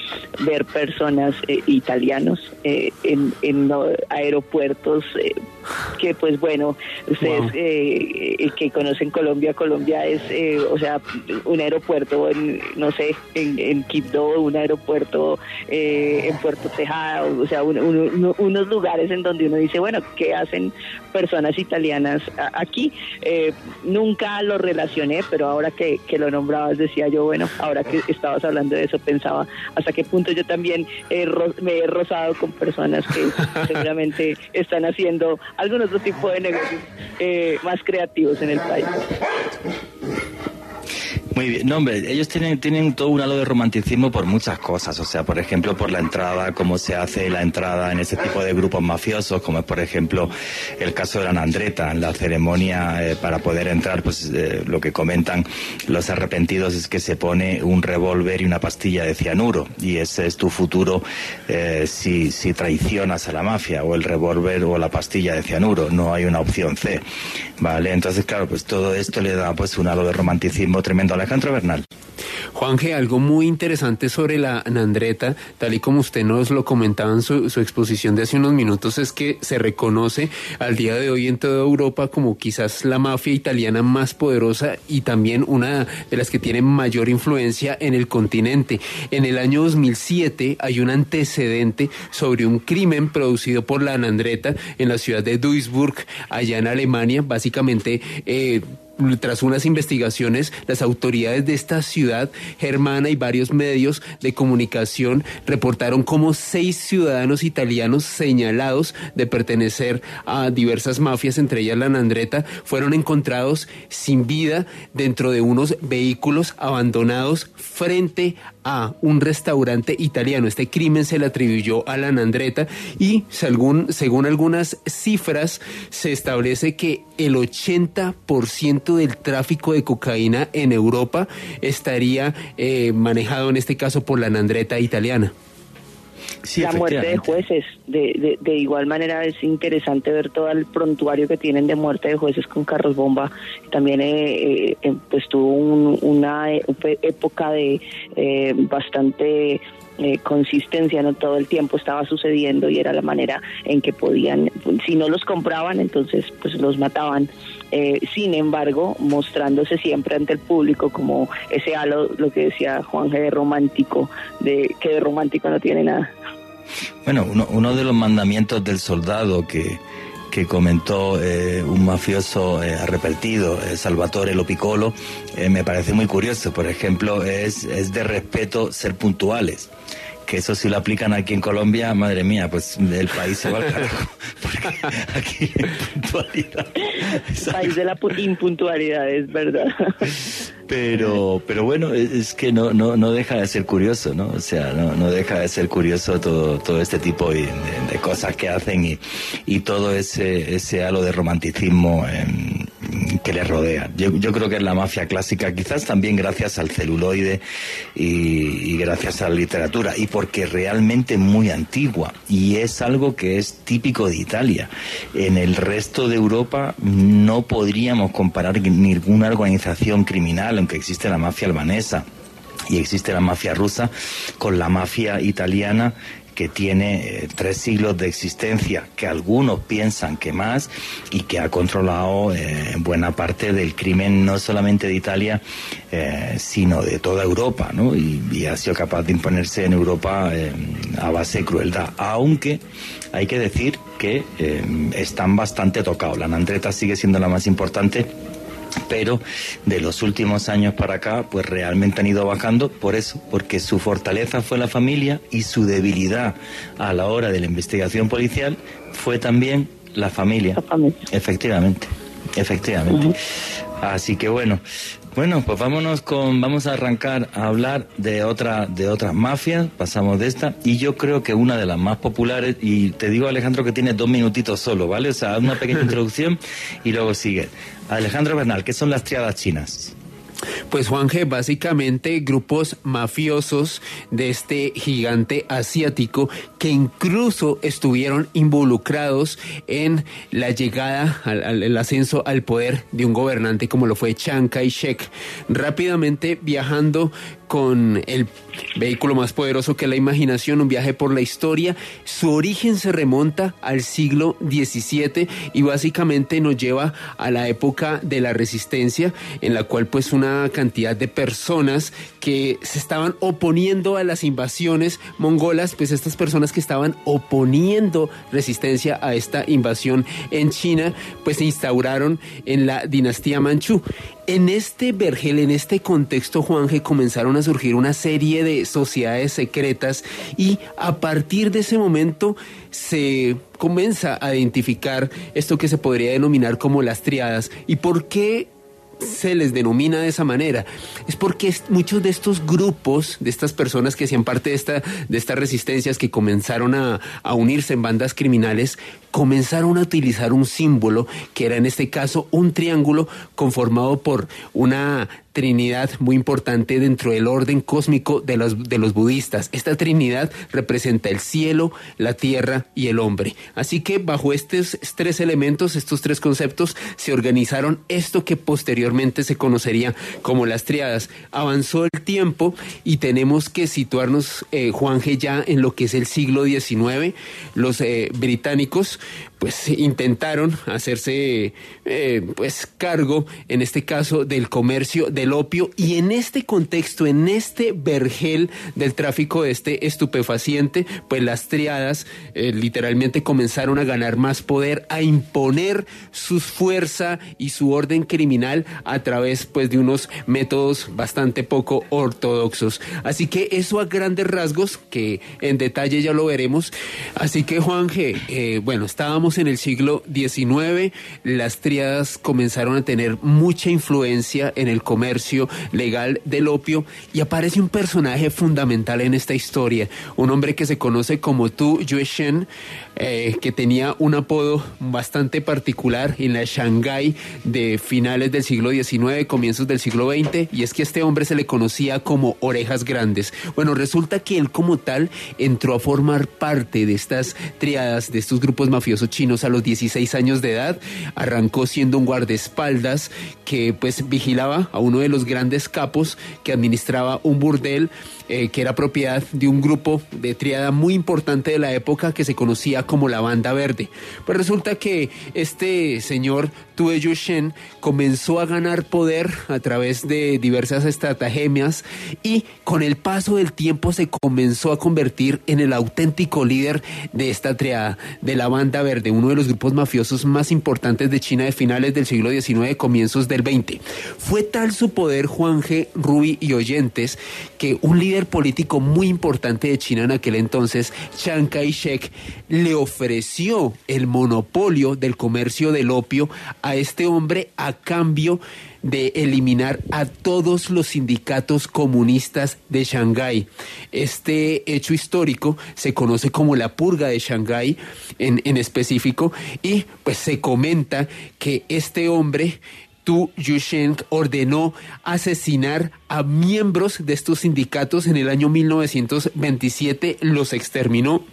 ver personas eh, italianos eh, en, en, aeropuertos eh, que, pues bueno, ustedes wow. que conocen Colombia, Colombia es, o sea, un aeropuerto, en, no sé, en, en Quibdó, un aeropuerto en Puerto Tejada, o sea, un, un, unos lugares en donde uno dice, bueno, ¿qué hacen personas italianas aquí? nunca lo pero ahora que, que, lo nombrabas decía yo, bueno, ahora que estabas hablando de eso pensaba hasta qué punto yo también me he rozado con personas que seguramente están haciendo algún otro tipo de negocios eh, más creativos en el país. Muy bien, no hombre, ellos tienen, tienen todo un halo de romanticismo por muchas cosas, o sea, por ejemplo, por la entrada, cómo se hace la entrada en ese tipo de grupos mafiosos, como es por ejemplo el caso de la Nandreta, en la ceremonia eh, para poder entrar, pues eh, lo que comentan los arrepentidos es que se pone un revólver y una pastilla de cianuro, y ese es tu futuro eh, si, si traicionas a la mafia, o el revólver o la pastilla de cianuro, no hay una opción C, ¿vale? Entonces, claro, pues todo esto le da pues un halo de romanticismo tremendo a Alejandro Bernal. Juanje, algo muy interesante sobre la Nandreta, tal y como usted nos lo comentaba en su, su, exposición de hace unos minutos, es que se reconoce al día de hoy en toda Europa como quizás la mafia italiana más poderosa y también una de las que tiene mayor influencia en el continente. En el año 2007 hay un antecedente sobre un crimen producido por la Nandreta en la ciudad de Duisburg, allá en Alemania, básicamente... Eh, tras unas investigaciones, las autoridades de esta ciudad germana y varios medios de comunicación reportaron como seis ciudadanos italianos señalados de pertenecer a diversas mafias, entre ellas la Nandreta, fueron encontrados sin vida dentro de unos vehículos abandonados frente a un restaurante italiano. Este crimen se le atribuyó a la Nandreta y según, algunas cifras se establece que el 80% del tráfico de cocaína en Europa estaría eh, manejado en este caso por la Nandreta italiana. Sí, la muerte de jueces. De, de, de, igual manera es interesante ver todo el prontuario que tienen de muerte de jueces con carros bomba. También eh, eh, pues tuvo un, una época de eh, bastante eh, consistencia, no todo el tiempo estaba sucediendo y era la manera en que podían, si no los compraban, entonces pues los mataban. Eh, sin embargo, mostrándose siempre ante el público como ese halo, lo que decía Juan G. de romántico, de que de romántico no tiene nada. Bueno, uno, uno de los mandamientos del soldado que, que comentó eh, un mafioso eh, arrepentido, eh, Salvatore Lopicolo, eh, me parece muy curioso. Por ejemplo, es, es de respeto ser puntuales que eso si lo aplican aquí en Colombia, madre mía, pues el país se va al carajo. Porque aquí puntualidad. País de la impuntualidad, es verdad. Pero, pero bueno, es que no, no, no deja de ser curioso, ¿no? O sea, no, no deja de ser curioso todo, todo este tipo de, de cosas que hacen y, y todo ese, ese halo de romanticismo eh, que les rodea. Yo, yo, creo que es la mafia clásica, quizás también gracias al celuloide y, y gracias a la literatura, y porque realmente muy antigua, y es algo que es típico de Italia. En el resto de Europa no podríamos comparar ninguna organización criminal aunque existe la mafia albanesa y existe la mafia rusa, con la mafia italiana que tiene eh, tres siglos de existencia, que algunos piensan que más y que ha controlado eh, buena parte del crimen no solamente de Italia, eh, sino de toda Europa, ¿no? Y, y, ha sido capaz de imponerse en Europa a base de crueldad, aunque hay que decir que están bastante tocados. La Nandreta sigue siendo la más importante pero de los últimos años para acá, pues realmente han ido bajando por eso, porque su fortaleza fue la familia y su debilidad a la hora de la investigación policial fue también la familia. La familia. Efectivamente, efectivamente. Uh -huh. Así que bueno, bueno, pues vámonos con, vamos a arrancar a hablar de otra, de otras mafias, pasamos de esta, y yo creo que una de las más populares, y te digo Alejandro que tiene dos minutitos solo, ¿vale? O sea, una pequeña introducción y luego sigue. Alejandro Bernal, ¿qué son las triadas chinas? Pues Juanje, básicamente grupos mafiosos de este gigante asiático que incluso estuvieron involucrados en la llegada, al, el ascenso al poder de un gobernante como lo fue Chiang Kai-shek, rápidamente viajando con el vehículo más poderoso que la imaginación, un viaje por la historia. Su origen se remonta al siglo XVII y básicamente nos lleva a la época de la resistencia, en la cual pues una cantidad de personas que se estaban oponiendo a las invasiones mongolas, pues estas personas que estaban oponiendo resistencia a esta invasión en China, pues se instauraron en la dinastía manchú. En este vergel, en este contexto, Juanje, comenzaron a surgir una serie de sociedades secretas y a partir de ese momento se comienza a identificar esto que se podría denominar como las triadas. ¿Y por qué se les denomina de esa manera? Es porque muchos de estos grupos, de estas personas que hacían parte de, esta, de estas resistencias que comenzaron a, a unirse en bandas criminales, comenzaron a utilizar un símbolo que era en este caso un triángulo conformado por una trinidad muy importante dentro del orden cósmico de los, de los budistas. Esta trinidad representa el cielo, la tierra y el hombre. Así que bajo estos tres elementos, estos tres conceptos, se organizaron esto que posteriormente se conocería como las triadas. Avanzó el tiempo y tenemos que situarnos, eh, Juanje, ya en lo que es el siglo XIX. Los eh, británicos pues intentaron hacerse eh, pues cargo en este caso del comercio del opio. Y en este contexto en este vergel del tráfico de este estupefaciente pues las triadas eh, literalmente comenzaron a ganar más poder a imponer su fuerza y su orden criminal a través pues de unos métodos bastante poco ortodoxos. Así que eso a grandes rasgos que en detalle ya lo veremos. Así que Juan G eh, bueno estábamos en el siglo XIX, las triadas comenzaron a tener mucha influencia en el comercio legal del opio y aparece un personaje fundamental en esta historia, un hombre que se conoce como Tu Yue Shen, eh, que tenía un apodo bastante particular en la Shanghái de finales del siglo XIX, comienzos del siglo XX, y es que este hombre se le conocía como orejas grandes. Bueno, resulta que él como tal entró a formar parte de estas triadas, de estos grupos mafiosos chinos a los 16 años de edad, arrancó siendo un guardaespaldas que pues vigilaba a uno de los grandes capos que administraba un burdel eh, que era propiedad de un grupo de triada muy importante de la época que se conocía como la Banda Verde. Pues resulta que este señor Tue Shen comenzó a ganar poder a través de diversas estratagemas y con el paso del tiempo se comenzó a convertir en el auténtico líder de esta triada, de la Banda Verde, uno de los grupos mafiosos más importantes de China de finales del siglo XIX, comienzos del XX. Fue tal su poder, Juan G. Rubi y oyentes, que un líder político muy importante de China en aquel entonces, Chiang Kai-shek, le ofreció el monopolio del comercio del opio a este hombre a cambio de eliminar a todos los sindicatos comunistas de Shanghái. Este hecho histórico se conoce como la purga de Shanghái en, en específico y pues se comenta que este hombre Tu Yusheng ordenó asesinar a miembros de estos sindicatos en el año 1927, los exterminó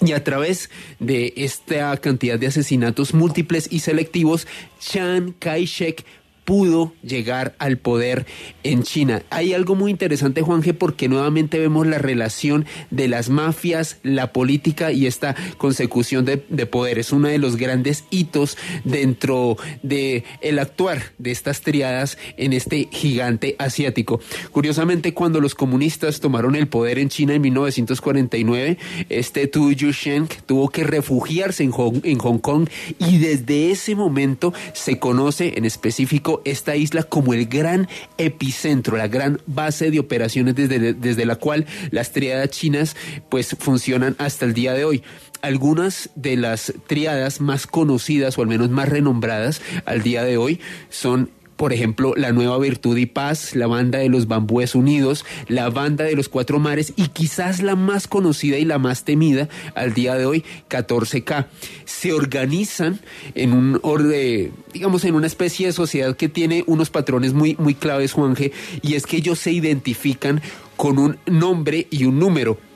y a través de esta cantidad de asesinatos múltiples y selectivos, Chiang Kai-shek pudo llegar al poder en China. Hay algo muy interesante, Juanje, porque nuevamente vemos la relación de las mafias, la política y esta consecución de, poder. Es uno de los grandes hitos dentro de el actuar de estas triadas en este gigante asiático. Curiosamente, cuando los comunistas tomaron el poder en China en 1949, este Tu Yusheng tuvo que refugiarse en en Hong Kong y desde ese momento se conoce en específico esta isla como el gran epicentro, la gran base de operaciones desde, desde la cual las triadas chinas pues funcionan hasta el día de hoy. Algunas de las triadas más conocidas o al menos más renombradas al día de hoy son por ejemplo, la Nueva Virtud y Paz, la banda de los Bambúes Unidos, la banda de los Cuatro Mares y quizás la más conocida y la más temida al día de hoy, 14K. Se organizan en un orden, digamos, en una especie de sociedad que tiene unos patrones muy, muy claves, Juanje, y es que ellos se identifican con un nombre y un número.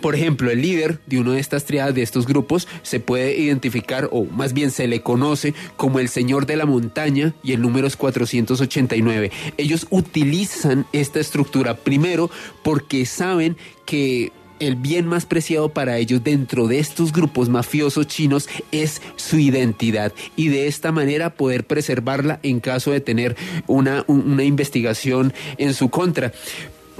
Por ejemplo, el líder de una de estas triadas, de estos grupos, se puede identificar, o más bien se le conoce como el Señor de la Montaña y el número es 489. Ellos utilizan esta estructura primero porque saben que el bien más preciado para ellos dentro de estos grupos mafiosos chinos es su identidad y de esta manera poder preservarla en caso de tener una, una investigación en su contra.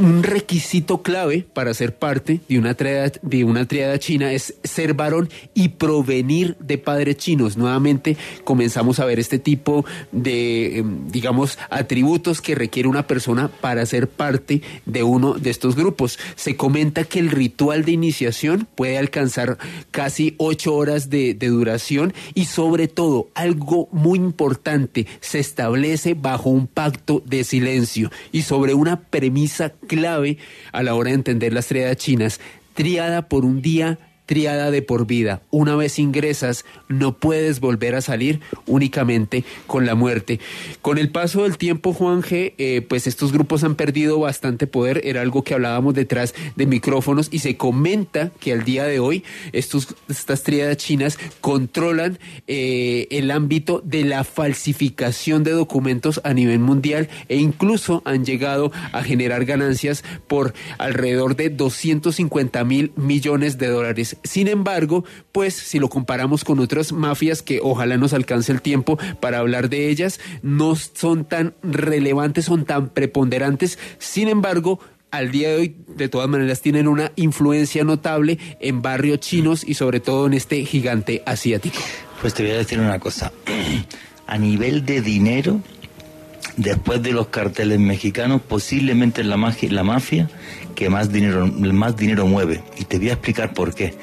Un requisito clave para ser parte de una triada, de una triada china es ser varón y provenir de padres chinos. Nuevamente comenzamos a ver este tipo de, em, digamos, atributos que requiere una persona para ser parte de uno de estos grupos. Se comenta que el ritual de iniciación puede alcanzar casi ocho horas de, de duración y sobre todo algo muy importante, se establece bajo un pacto de silencio y sobre una premisa clave a la hora de entender las triadas chinas, triada por un día triada de por vida. Una vez ingresas, no puedes volver a salir únicamente con la muerte. Con el paso del tiempo, Juan eh, pues estos grupos han perdido bastante poder. Era algo que hablábamos detrás de micrófonos y se comenta que al día de hoy estos, estas triadas chinas controlan eh, el ámbito de la falsificación de documentos a nivel mundial e incluso han llegado a generar ganancias por alrededor de 250 mil millones de dólares sin embargo, pues si lo comparamos con otras mafias que ojalá nos alcance el tiempo para hablar de ellas, no son tan relevantes, son tan preponderantes. Sin embargo, al día de hoy, de todas maneras, tienen una influencia notable en barrios chinos y sobre todo en este gigante asiático. Pues te voy a decir una cosa. A nivel de dinero, después de los carteles mexicanos, posiblemente la, magia, la mafia que más dinero, más dinero mueve. Y te voy a explicar por qué.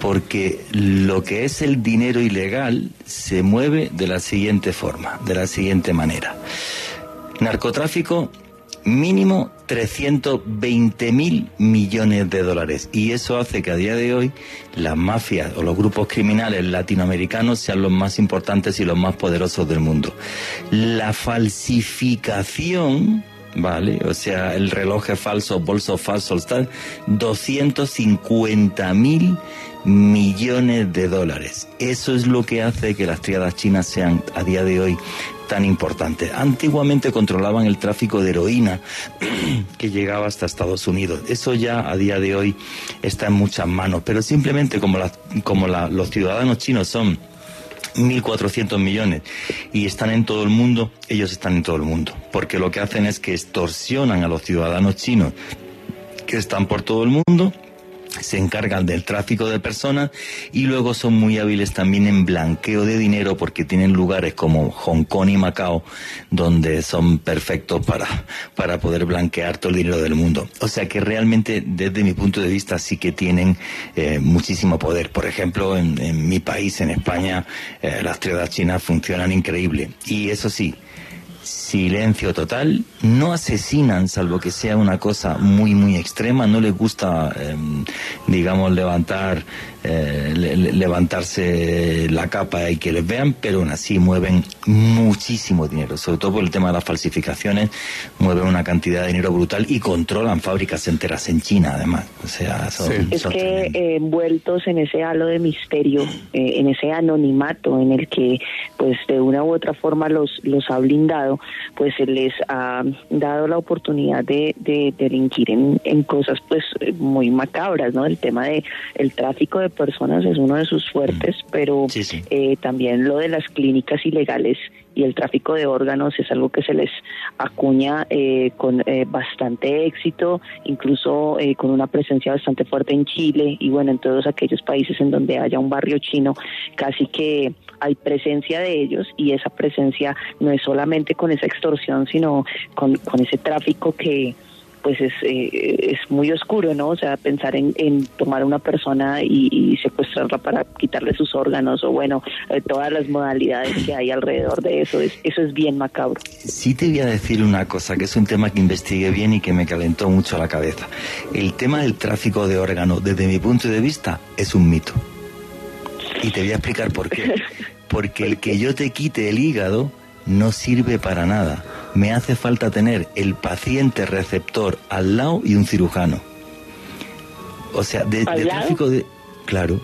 Porque lo que es el dinero ilegal se mueve de la siguiente forma, de la siguiente manera. Narcotráfico mínimo 320 mil millones de dólares. Y eso hace que a día de hoy las mafias o los grupos criminales latinoamericanos sean los más importantes y los más poderosos del mundo. La falsificación ¿vale? O sea, el reloj es falso, bolso falso, tal, 250 mil millones de dólares. Eso es lo que hace que las triadas chinas sean a día de hoy tan importantes. Antiguamente controlaban el tráfico de heroína que llegaba hasta Estados Unidos. Eso ya a día de hoy está en muchas manos, pero simplemente como, como los ciudadanos chinos son 1.400 millones y están en todo el mundo, ellos están en todo el mundo, porque lo que hacen es que extorsionan a los ciudadanos chinos que están por todo el mundo se encargan del tráfico de personas y luego son muy hábiles también en blanqueo de dinero porque tienen lugares como Hong Kong y Macao donde son perfectos para, para poder blanquear todo el dinero del mundo. O sea que realmente desde mi punto de vista sí que tienen eh, muchísimo poder. Por ejemplo, en, mi país, en España, eh, las triadas chinas funcionan increíble. Y eso sí, silencio total, no asesinan salvo que sea una cosa muy muy extrema, no les gusta em, digamos levantar eh, levantarse la capa y que les vean, pero aún así mueven muchísimo dinero, sobre todo por el tema de las falsificaciones, mueven una cantidad de dinero brutal y controlan fábricas enteras en China además, o sea, son, es que eh, envueltos en ese halo de misterio, eh, en ese anonimato en el que pues de una u otra forma los los ha blindado pues se les ha dado la oportunidad de, delinquir en, en, cosas pues muy macabras, ¿no? El tema de el tráfico de personas es uno de sus fuertes, mm. pero eh, también lo de las clínicas ilegales y el tráfico de órganos es algo que se les acuña eh, con eh, bastante éxito, incluso con una presencia bastante fuerte en Chile y bueno, en todos aquellos países en donde haya un barrio chino, casi que hay presencia de ellos y esa presencia no es solamente con esa extorsión, sino con, con ese tráfico que pues es, eh, es muy oscuro, ¿no? O sea, pensar en, tomar a una persona y, secuestrarla para quitarle sus órganos o bueno, eh, todas las modalidades que hay alrededor de eso, es, eso es bien macabro. Sí te voy a decir una cosa, que es un tema que investigué bien y que me calentó mucho la cabeza. El tema del tráfico de órganos, desde mi punto de vista, es un mito. Y te voy a explicar por qué. Porque el que yo te quite el hígado no sirve para nada. Me hace falta tener el paciente receptor al lado y un cirujano. O sea, de, tráfico de... Claro,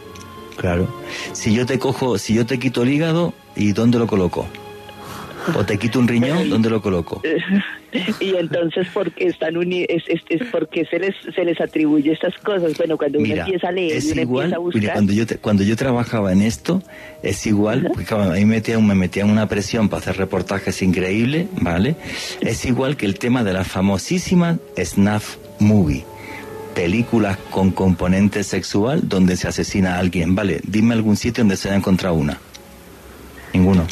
claro. Si yo te cojo, si yo te quito el hígado, ¿y dónde lo coloco? O te quito un riñón, ¿dónde lo coloco? y entonces, ¿por qué están uni es, es, es porque se les, se les atribuye estas cosas? Bueno, cuando uno empieza a leer uno igual, empieza a buscar... mira, cuando yo, te- cuando yo trabajaba en esto, es igual, porque a mí me metían, me metían una presión para hacer reportajes increíbles, ¿vale? Es igual que el tema de la famosísima snuff movie. Películas con componente sexual donde se asesina a alguien, ¿vale? Dime algún sitio donde se haya encontrado una. Ninguno.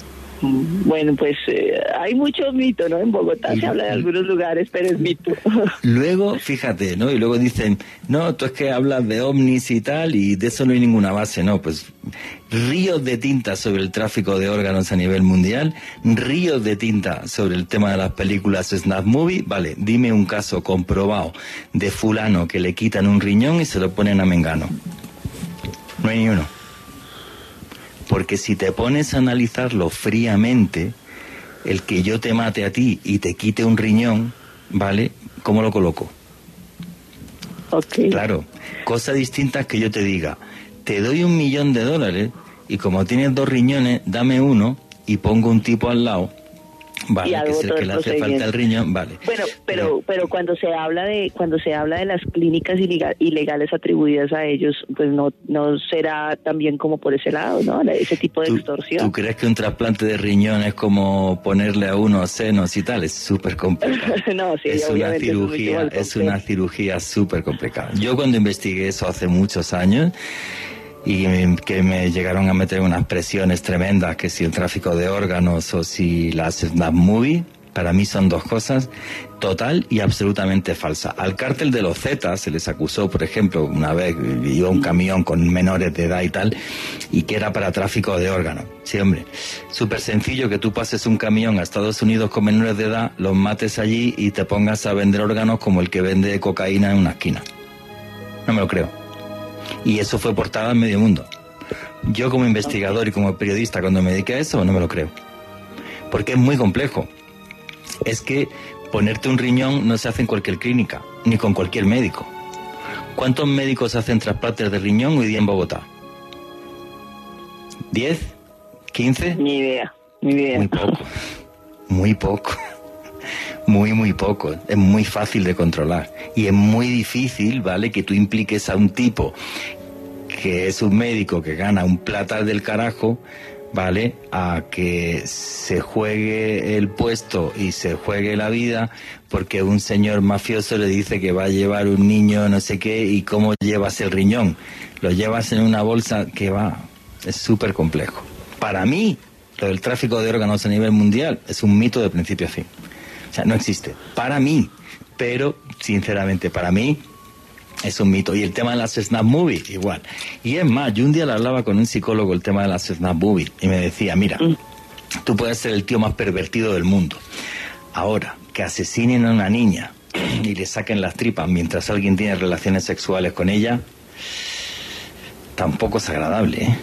Bueno, pues eh, hay mucho mito, ¿no? En Bogotá Y- se habla de algunos lugares, pero es mito. Luego, fíjate, ¿no? Y luego dicen, no, tú es que hablas de ovnis y tal, y de eso no hay ninguna base, ¿no? Pues ríos de tinta sobre el tráfico de órganos a nivel mundial, ríos de tinta sobre el tema de las películas Snap Movie, vale, dime un caso comprobado de fulano que le quitan un riñón y se lo ponen a Mengano. No hay ni uno. Porque si te pones a analizarlo fríamente, el que yo te mate a ti y te quite un riñón, ¿vale? ¿Cómo lo coloco? ok. Claro, cosa distinta es que yo te diga, te doy un millón de dólares y como tienes dos riñones, dame uno y pongo un tipo al lado, Y vale, hago que es el todo que el le hace falta el riñón, vale. Bueno, pero pero cuando se habla de cuando se habla de las clínicas ilega- ilegales atribuidas a ellos, pues no no será también como por ese lado, ¿no? Ese tipo de ¿Tú, extorsión. tú crees que un trasplante de riñón es como ponerle a uno senos y tal? Es súper complicado. no, sí, es una es cirugía, más es una cirugía súper complicada. Yo cuando investigué eso hace muchos años y que me llegaron a meter unas presiones tremendas, que si el tráfico de órganos o si la Snap Movie, para mí son dos cosas total y absolutamente falsa. Al cártel de los Zetas se les acusó, por ejemplo, una vez iba un camión con menores de edad y tal, y que era para tráfico de órganos. Sí, hombre, súper sencillo que tú pases un camión a Estados Unidos con menores de edad, los mates allí y te pongas a vender órganos como el que vende cocaína en una esquina. No me lo creo. Y eso fue portada en medio mundo. Yo como investigador y como periodista cuando me dediqué a eso no me lo creo. Porque es muy complejo. Es que ponerte un riñón no se hace en cualquier clínica, ni con cualquier médico. ¿Cuántos médicos hacen trasplantes de riñón hoy día en Bogotá? ¿10? ¿15? Ni idea, ni idea. Muy poco. Muy poco. Muy, muy poco. Es muy fácil de controlar. Y es muy difícil, ¿vale? Que tú impliques a un tipo que es un médico que gana un platal del carajo, ¿vale? A que se juegue el puesto y se juegue la vida porque un señor mafioso le dice que va a llevar un niño no sé qué y cómo llevas el riñón. Lo llevas en una bolsa que va. Es súper complejo. Para mí, lo del tráfico de órganos a nivel mundial es un mito de principio a fin. O sea, no existe. Para mí. Pero, sinceramente, para mí es un mito. Y el tema de las Snap Movie, igual. Y es más, yo un día le hablaba con un psicólogo el tema de las Snap Movie y me decía, mira, tú puedes ser el tío más pervertido del mundo. Ahora, que asesinen a una niña y le saquen las tripas mientras alguien tiene relaciones sexuales con ella, tampoco es agradable, ¿eh?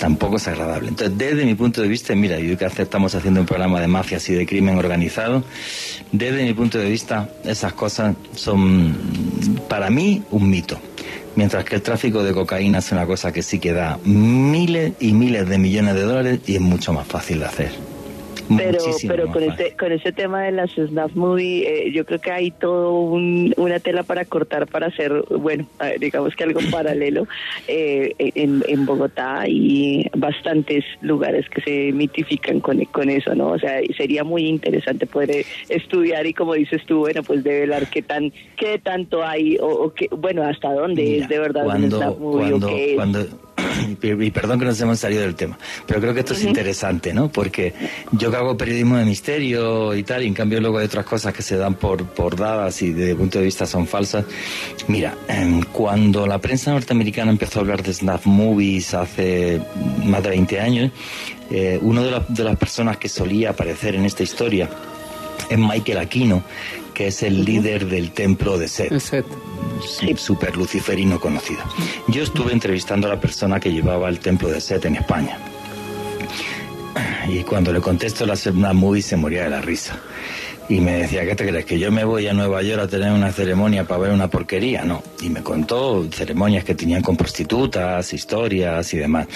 Tampoco es agradable. Entonces, desde mi punto de vista, mira, yo que estamos haciendo un programa de mafias y de crimen organizado, desde mi punto de vista, esas cosas son, para mí, un mito. Mientras que el tráfico de cocaína es una cosa que sí que da miles y miles de millones de dólares y es mucho más fácil de hacer. Pero, Muchísimo pero más con este, con este tema de las Snap Movie, eh, yo creo que hay todo un, una tela para cortar para hacer, bueno, digamos que algo paralelo eh, en, en Bogotá y bastantes lugares que se mitifican con, con eso, ¿no? O sea, sería muy interesante poder eh, estudiar y como dices tú, bueno, pues develar qué tan, qué tanto hay o, o qué, bueno, hasta dónde Mira, es de verdad un cuando, Snap Movie cuando, o qué es. cuando- y perdón que nos hemos salido del tema, pero creo que esto es interesante, ¿no? Porque yo que hago periodismo de misterio y tal, y en cambio luego hay otras cosas que se dan por, por dadas y desde el punto de vista son falsas. Mira, em, cuando la prensa norteamericana empezó a hablar de snap movies hace más de 20 años, eh, una de, las- de las personas que solía aparecer en esta historia es Michael Aquino, que es el líder del templo de Set Set. súper luciferino conocido. Yo estuve entrevistando a la persona que llevaba el templo de Set en España. Y cuando le contesto la Snap Movie se moría de la risa. Y me decía, ¿qué te crees? ¿Que yo me voy a Nueva York a tener una ceremonia para ver una porquería? No. Y me contó ceremonias que tenían con prostitutas, historias y demás.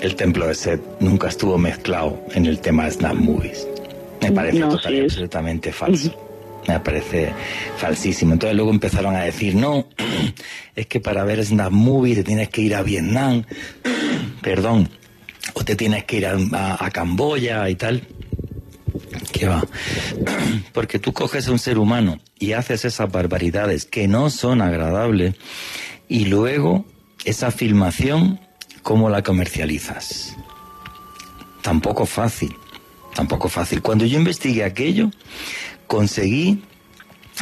el templo de Set nunca estuvo mezclado en el tema de Snap Movies. Me parece absolutamente falso. Me parece falsísimo. Entonces luego empezaron a decir, no, es que para ver Snap Movies te tienes que ir a Vietnam, perdón, o te tienes que ir a, Camboya y tal. ¿Qué va? Porque tú coges a un ser humano y haces esas barbaridades que no son agradables y luego esa filmación, ¿cómo la comercializas? Tampoco fácil, tampoco fácil. Cuando yo investigué aquello, conseguí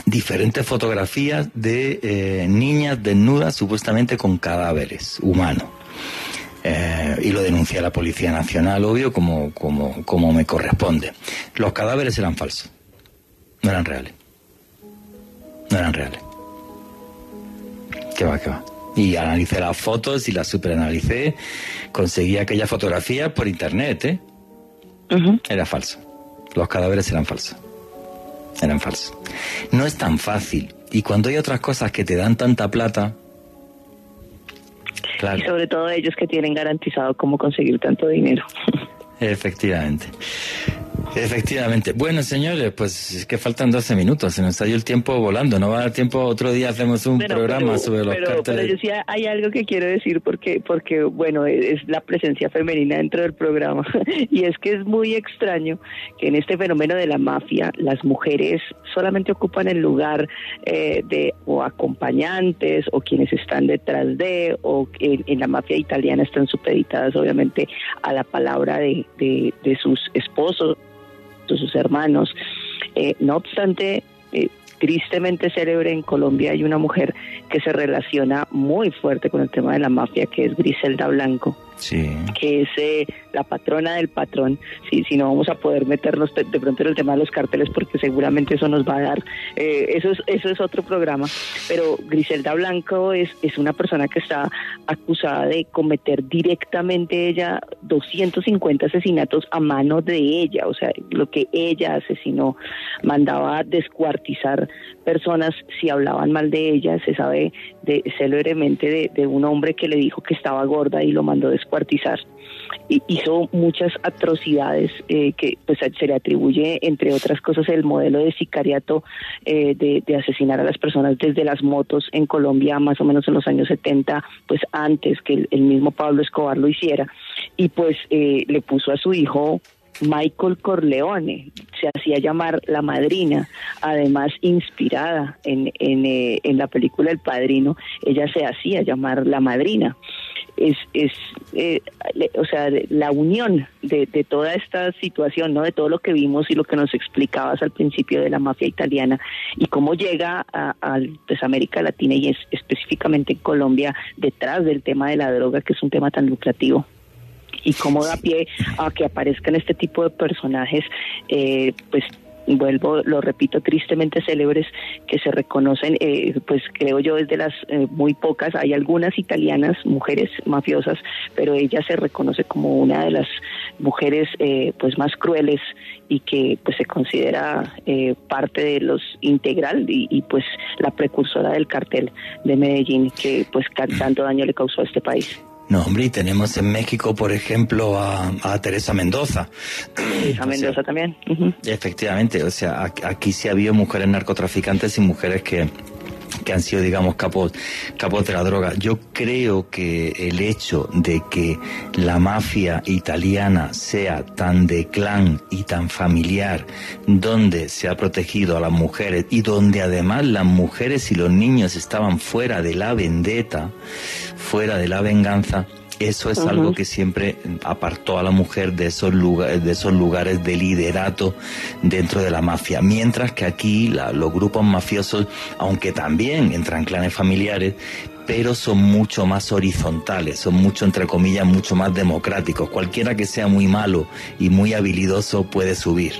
diferentes fotografías de eh, niñas desnudas supuestamente con cadáveres humanos. Eh, y lo denuncié a la Policía Nacional, obvio, como, como, como me corresponde. Los cadáveres eran falsos, no eran reales. No eran reales. ¿Qué va, qué va? Y analicé las fotos y las superanalicé. Conseguí aquella fotografía por internet, ¿eh? Era falso. Los cadáveres eran falsos. Eran falsos. No es tan fácil. Y cuando hay otras cosas que te dan tanta plata, y sobre todo ellos que tienen garantizado cómo conseguir tanto dinero. Efectivamente. Efectivamente. Bueno, señores, pues es que faltan 12 minutos, se nos ido el tiempo volando, no va a dar tiempo, otro día hacemos un programa sobre los pero, Pero yo sí hay algo que quiero decir porque, porque bueno, es la presencia femenina dentro del programa. Y es que es muy extraño que en este fenómeno de la mafia las mujeres solamente ocupan el lugar eh, de o acompañantes o quienes están detrás de o en, en, la mafia italiana están supeditadas obviamente a la palabra de, de, de sus esposos sus hermanos. Eh, no obstante, eh, tristemente célebre en Colombia hay una mujer que se relaciona muy fuerte con el tema de la mafia, que es Griselda Blanco que es eh, la patrona del patrón. Sí, si no vamos a poder meternos de, pronto en el tema de los carteles porque seguramente eso nos va a dar, eh, eso, es, eso es otro programa. Pero Griselda Blanco es, es una persona que está acusada de cometer directamente ella 250 asesinatos a mano de ella, o sea, lo que ella asesinó, mandaba descuartizar personas si hablaban mal de ella, se sabe de, célebremente de, de un hombre que le dijo que estaba gorda y lo mandó descuartizar descuartizar. Hizo muchas atrocidades eh, que pues, se le atribuye, entre otras cosas, el modelo de sicariato eh, de, asesinar a las personas desde las motos en Colombia, más o menos en los años 70, pues antes que el, mismo Pablo Escobar lo hiciera. Y pues eh, le puso a su hijo Michael Corleone, se hacía llamar la madrina, además inspirada en, en, en, la película El Padrino, ella se hacía llamar la madrina es, es eh, o sea, la unión de, de, toda esta situación, ¿no? De todo lo que vimos y lo que nos explicabas al principio de la mafia italiana y cómo llega a, pues, América Latina y es, específicamente en Colombia detrás del tema de la droga, que es un tema tan lucrativo y cómo da pie a que aparezcan este tipo de personajes, eh, pues vuelvo, lo repito, tristemente célebres que se reconocen, eh, pues creo yo es de las eh, muy pocas, hay algunas italianas, mujeres mafiosas, pero ella se reconoce como una de las mujeres eh, pues más crueles y que pues se considera parte de los integral y, y, pues la precursora del cartel de Medellín que pues tanto daño le causó a este país. No, hombre, y tenemos en México, por ejemplo, a, Teresa Mendoza. Teresa Mendoza también. Efectivamente, o sea, aquí sí ha habido mujeres narcotraficantes y mujeres que, que han sido, digamos, capos, capos de la droga. Yo creo que el hecho de que la mafia italiana sea tan de clan y tan familiar, donde se ha protegido a las mujeres y donde además las mujeres y los niños estaban fuera de la vendetta, fuera de la venganza, eso es algo que siempre apartó a la mujer de esos lugares, de esos lugares de liderato dentro de la mafia. Mientras que aquí los grupos mafiosos, aunque también entran clanes familiares, pero son mucho más horizontales, son mucho, entre comillas, mucho más democráticos. Cualquiera que sea muy malo y muy habilidoso puede subir.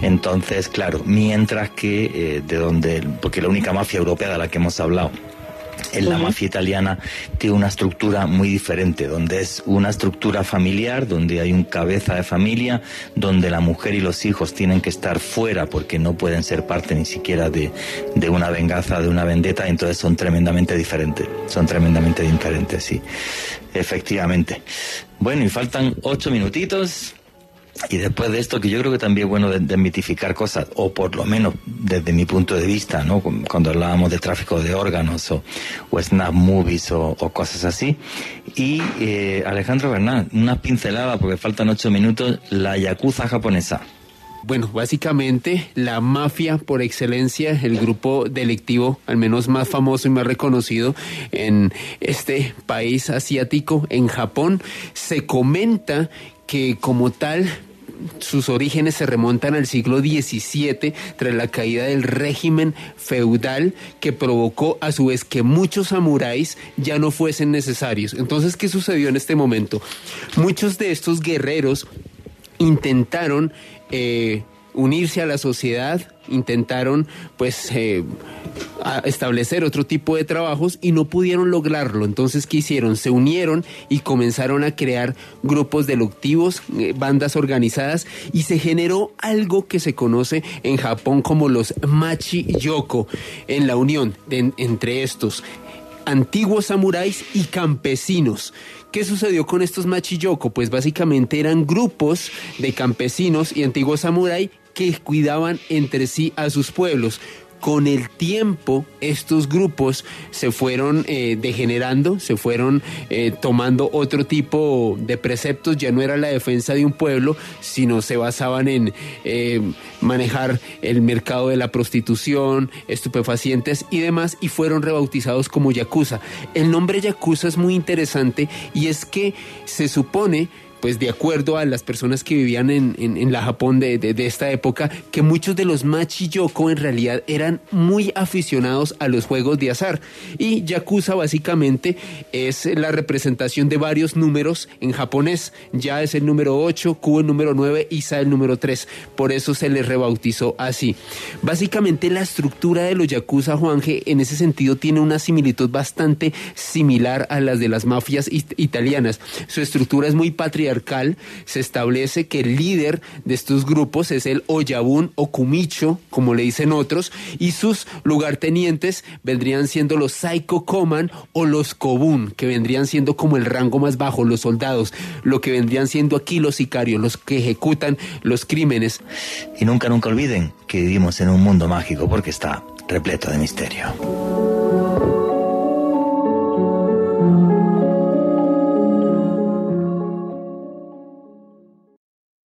Entonces, claro, mientras que eh, de donde, porque la única mafia europea de la que hemos hablado, en la mafia italiana tiene una estructura muy diferente, donde es una estructura familiar, donde hay un cabeza de familia, donde la mujer y los hijos tienen que estar fuera porque no pueden ser parte ni siquiera de, de una venganza, de una vendetta, entonces son tremendamente diferentes, son tremendamente diferentes, sí, efectivamente. Bueno, y faltan ocho minutitos. Y después de esto, que yo creo que también es bueno desmitificar cosas, o por lo menos desde mi punto de vista, ¿no? Cuando hablábamos de tráfico de órganos o, o snap movies o, cosas así. Y eh, Alejandro Bernal, una pincelada, porque faltan ocho minutos, la yakuza japonesa. Bueno, básicamente la mafia por excelencia, el grupo delictivo al menos más famoso y más reconocido en este país asiático, en Japón, se comenta que como tal sus orígenes se remontan al siglo XVII tras la caída del régimen feudal que provocó a su vez que muchos samuráis ya no fuesen necesarios. Entonces, ¿qué sucedió en este momento? Muchos de estos guerreros intentaron eh, unirse a la sociedad, intentaron pues eh, establecer otro tipo de trabajos y no pudieron lograrlo. Entonces, ¿qué hicieron? Se unieron y comenzaron a crear grupos delictivos, eh, bandas organizadas y se generó algo que se conoce en Japón como los machi yoko, en la unión entre estos antiguos samuráis y campesinos. ¿Qué sucedió con estos machiyoko? Pues básicamente eran grupos de campesinos y antiguos samuráis que cuidaban entre sí a sus pueblos. Con el tiempo, estos grupos se fueron eh, degenerando, se fueron eh, tomando otro tipo de preceptos. Ya no era la defensa de un pueblo, sino se basaban en eh, manejar el mercado de la prostitución, estupefacientes y demás, y fueron rebautizados como Yakuza. El nombre Yakuza es muy interesante y es que se supone pues de acuerdo a las personas que vivían en, en, la Japón de, de, esta época, que muchos de los machiyoko en realidad eran muy aficionados a los juegos de azar. Y Yakuza básicamente es la representación de varios números en japonés. Ya es el número 8, Q el número 9 y Sa el número 3. Por eso se les rebautizó así. Básicamente la estructura de los Yakuza, Juanje, en ese sentido tiene una similitud bastante similar a las de las mafias italianas. Su estructura es muy patriarcal se establece que el líder de estos grupos es el Oyabun o Kumicho, como le dicen otros, y sus lugartenientes vendrían siendo los Saiko Koman o los Kobun, que vendrían siendo como el rango más bajo, los soldados, lo que vendrían siendo aquí los sicarios, los que ejecutan los crímenes. Y nunca, nunca olviden que vivimos en un mundo mágico porque está repleto de misterio.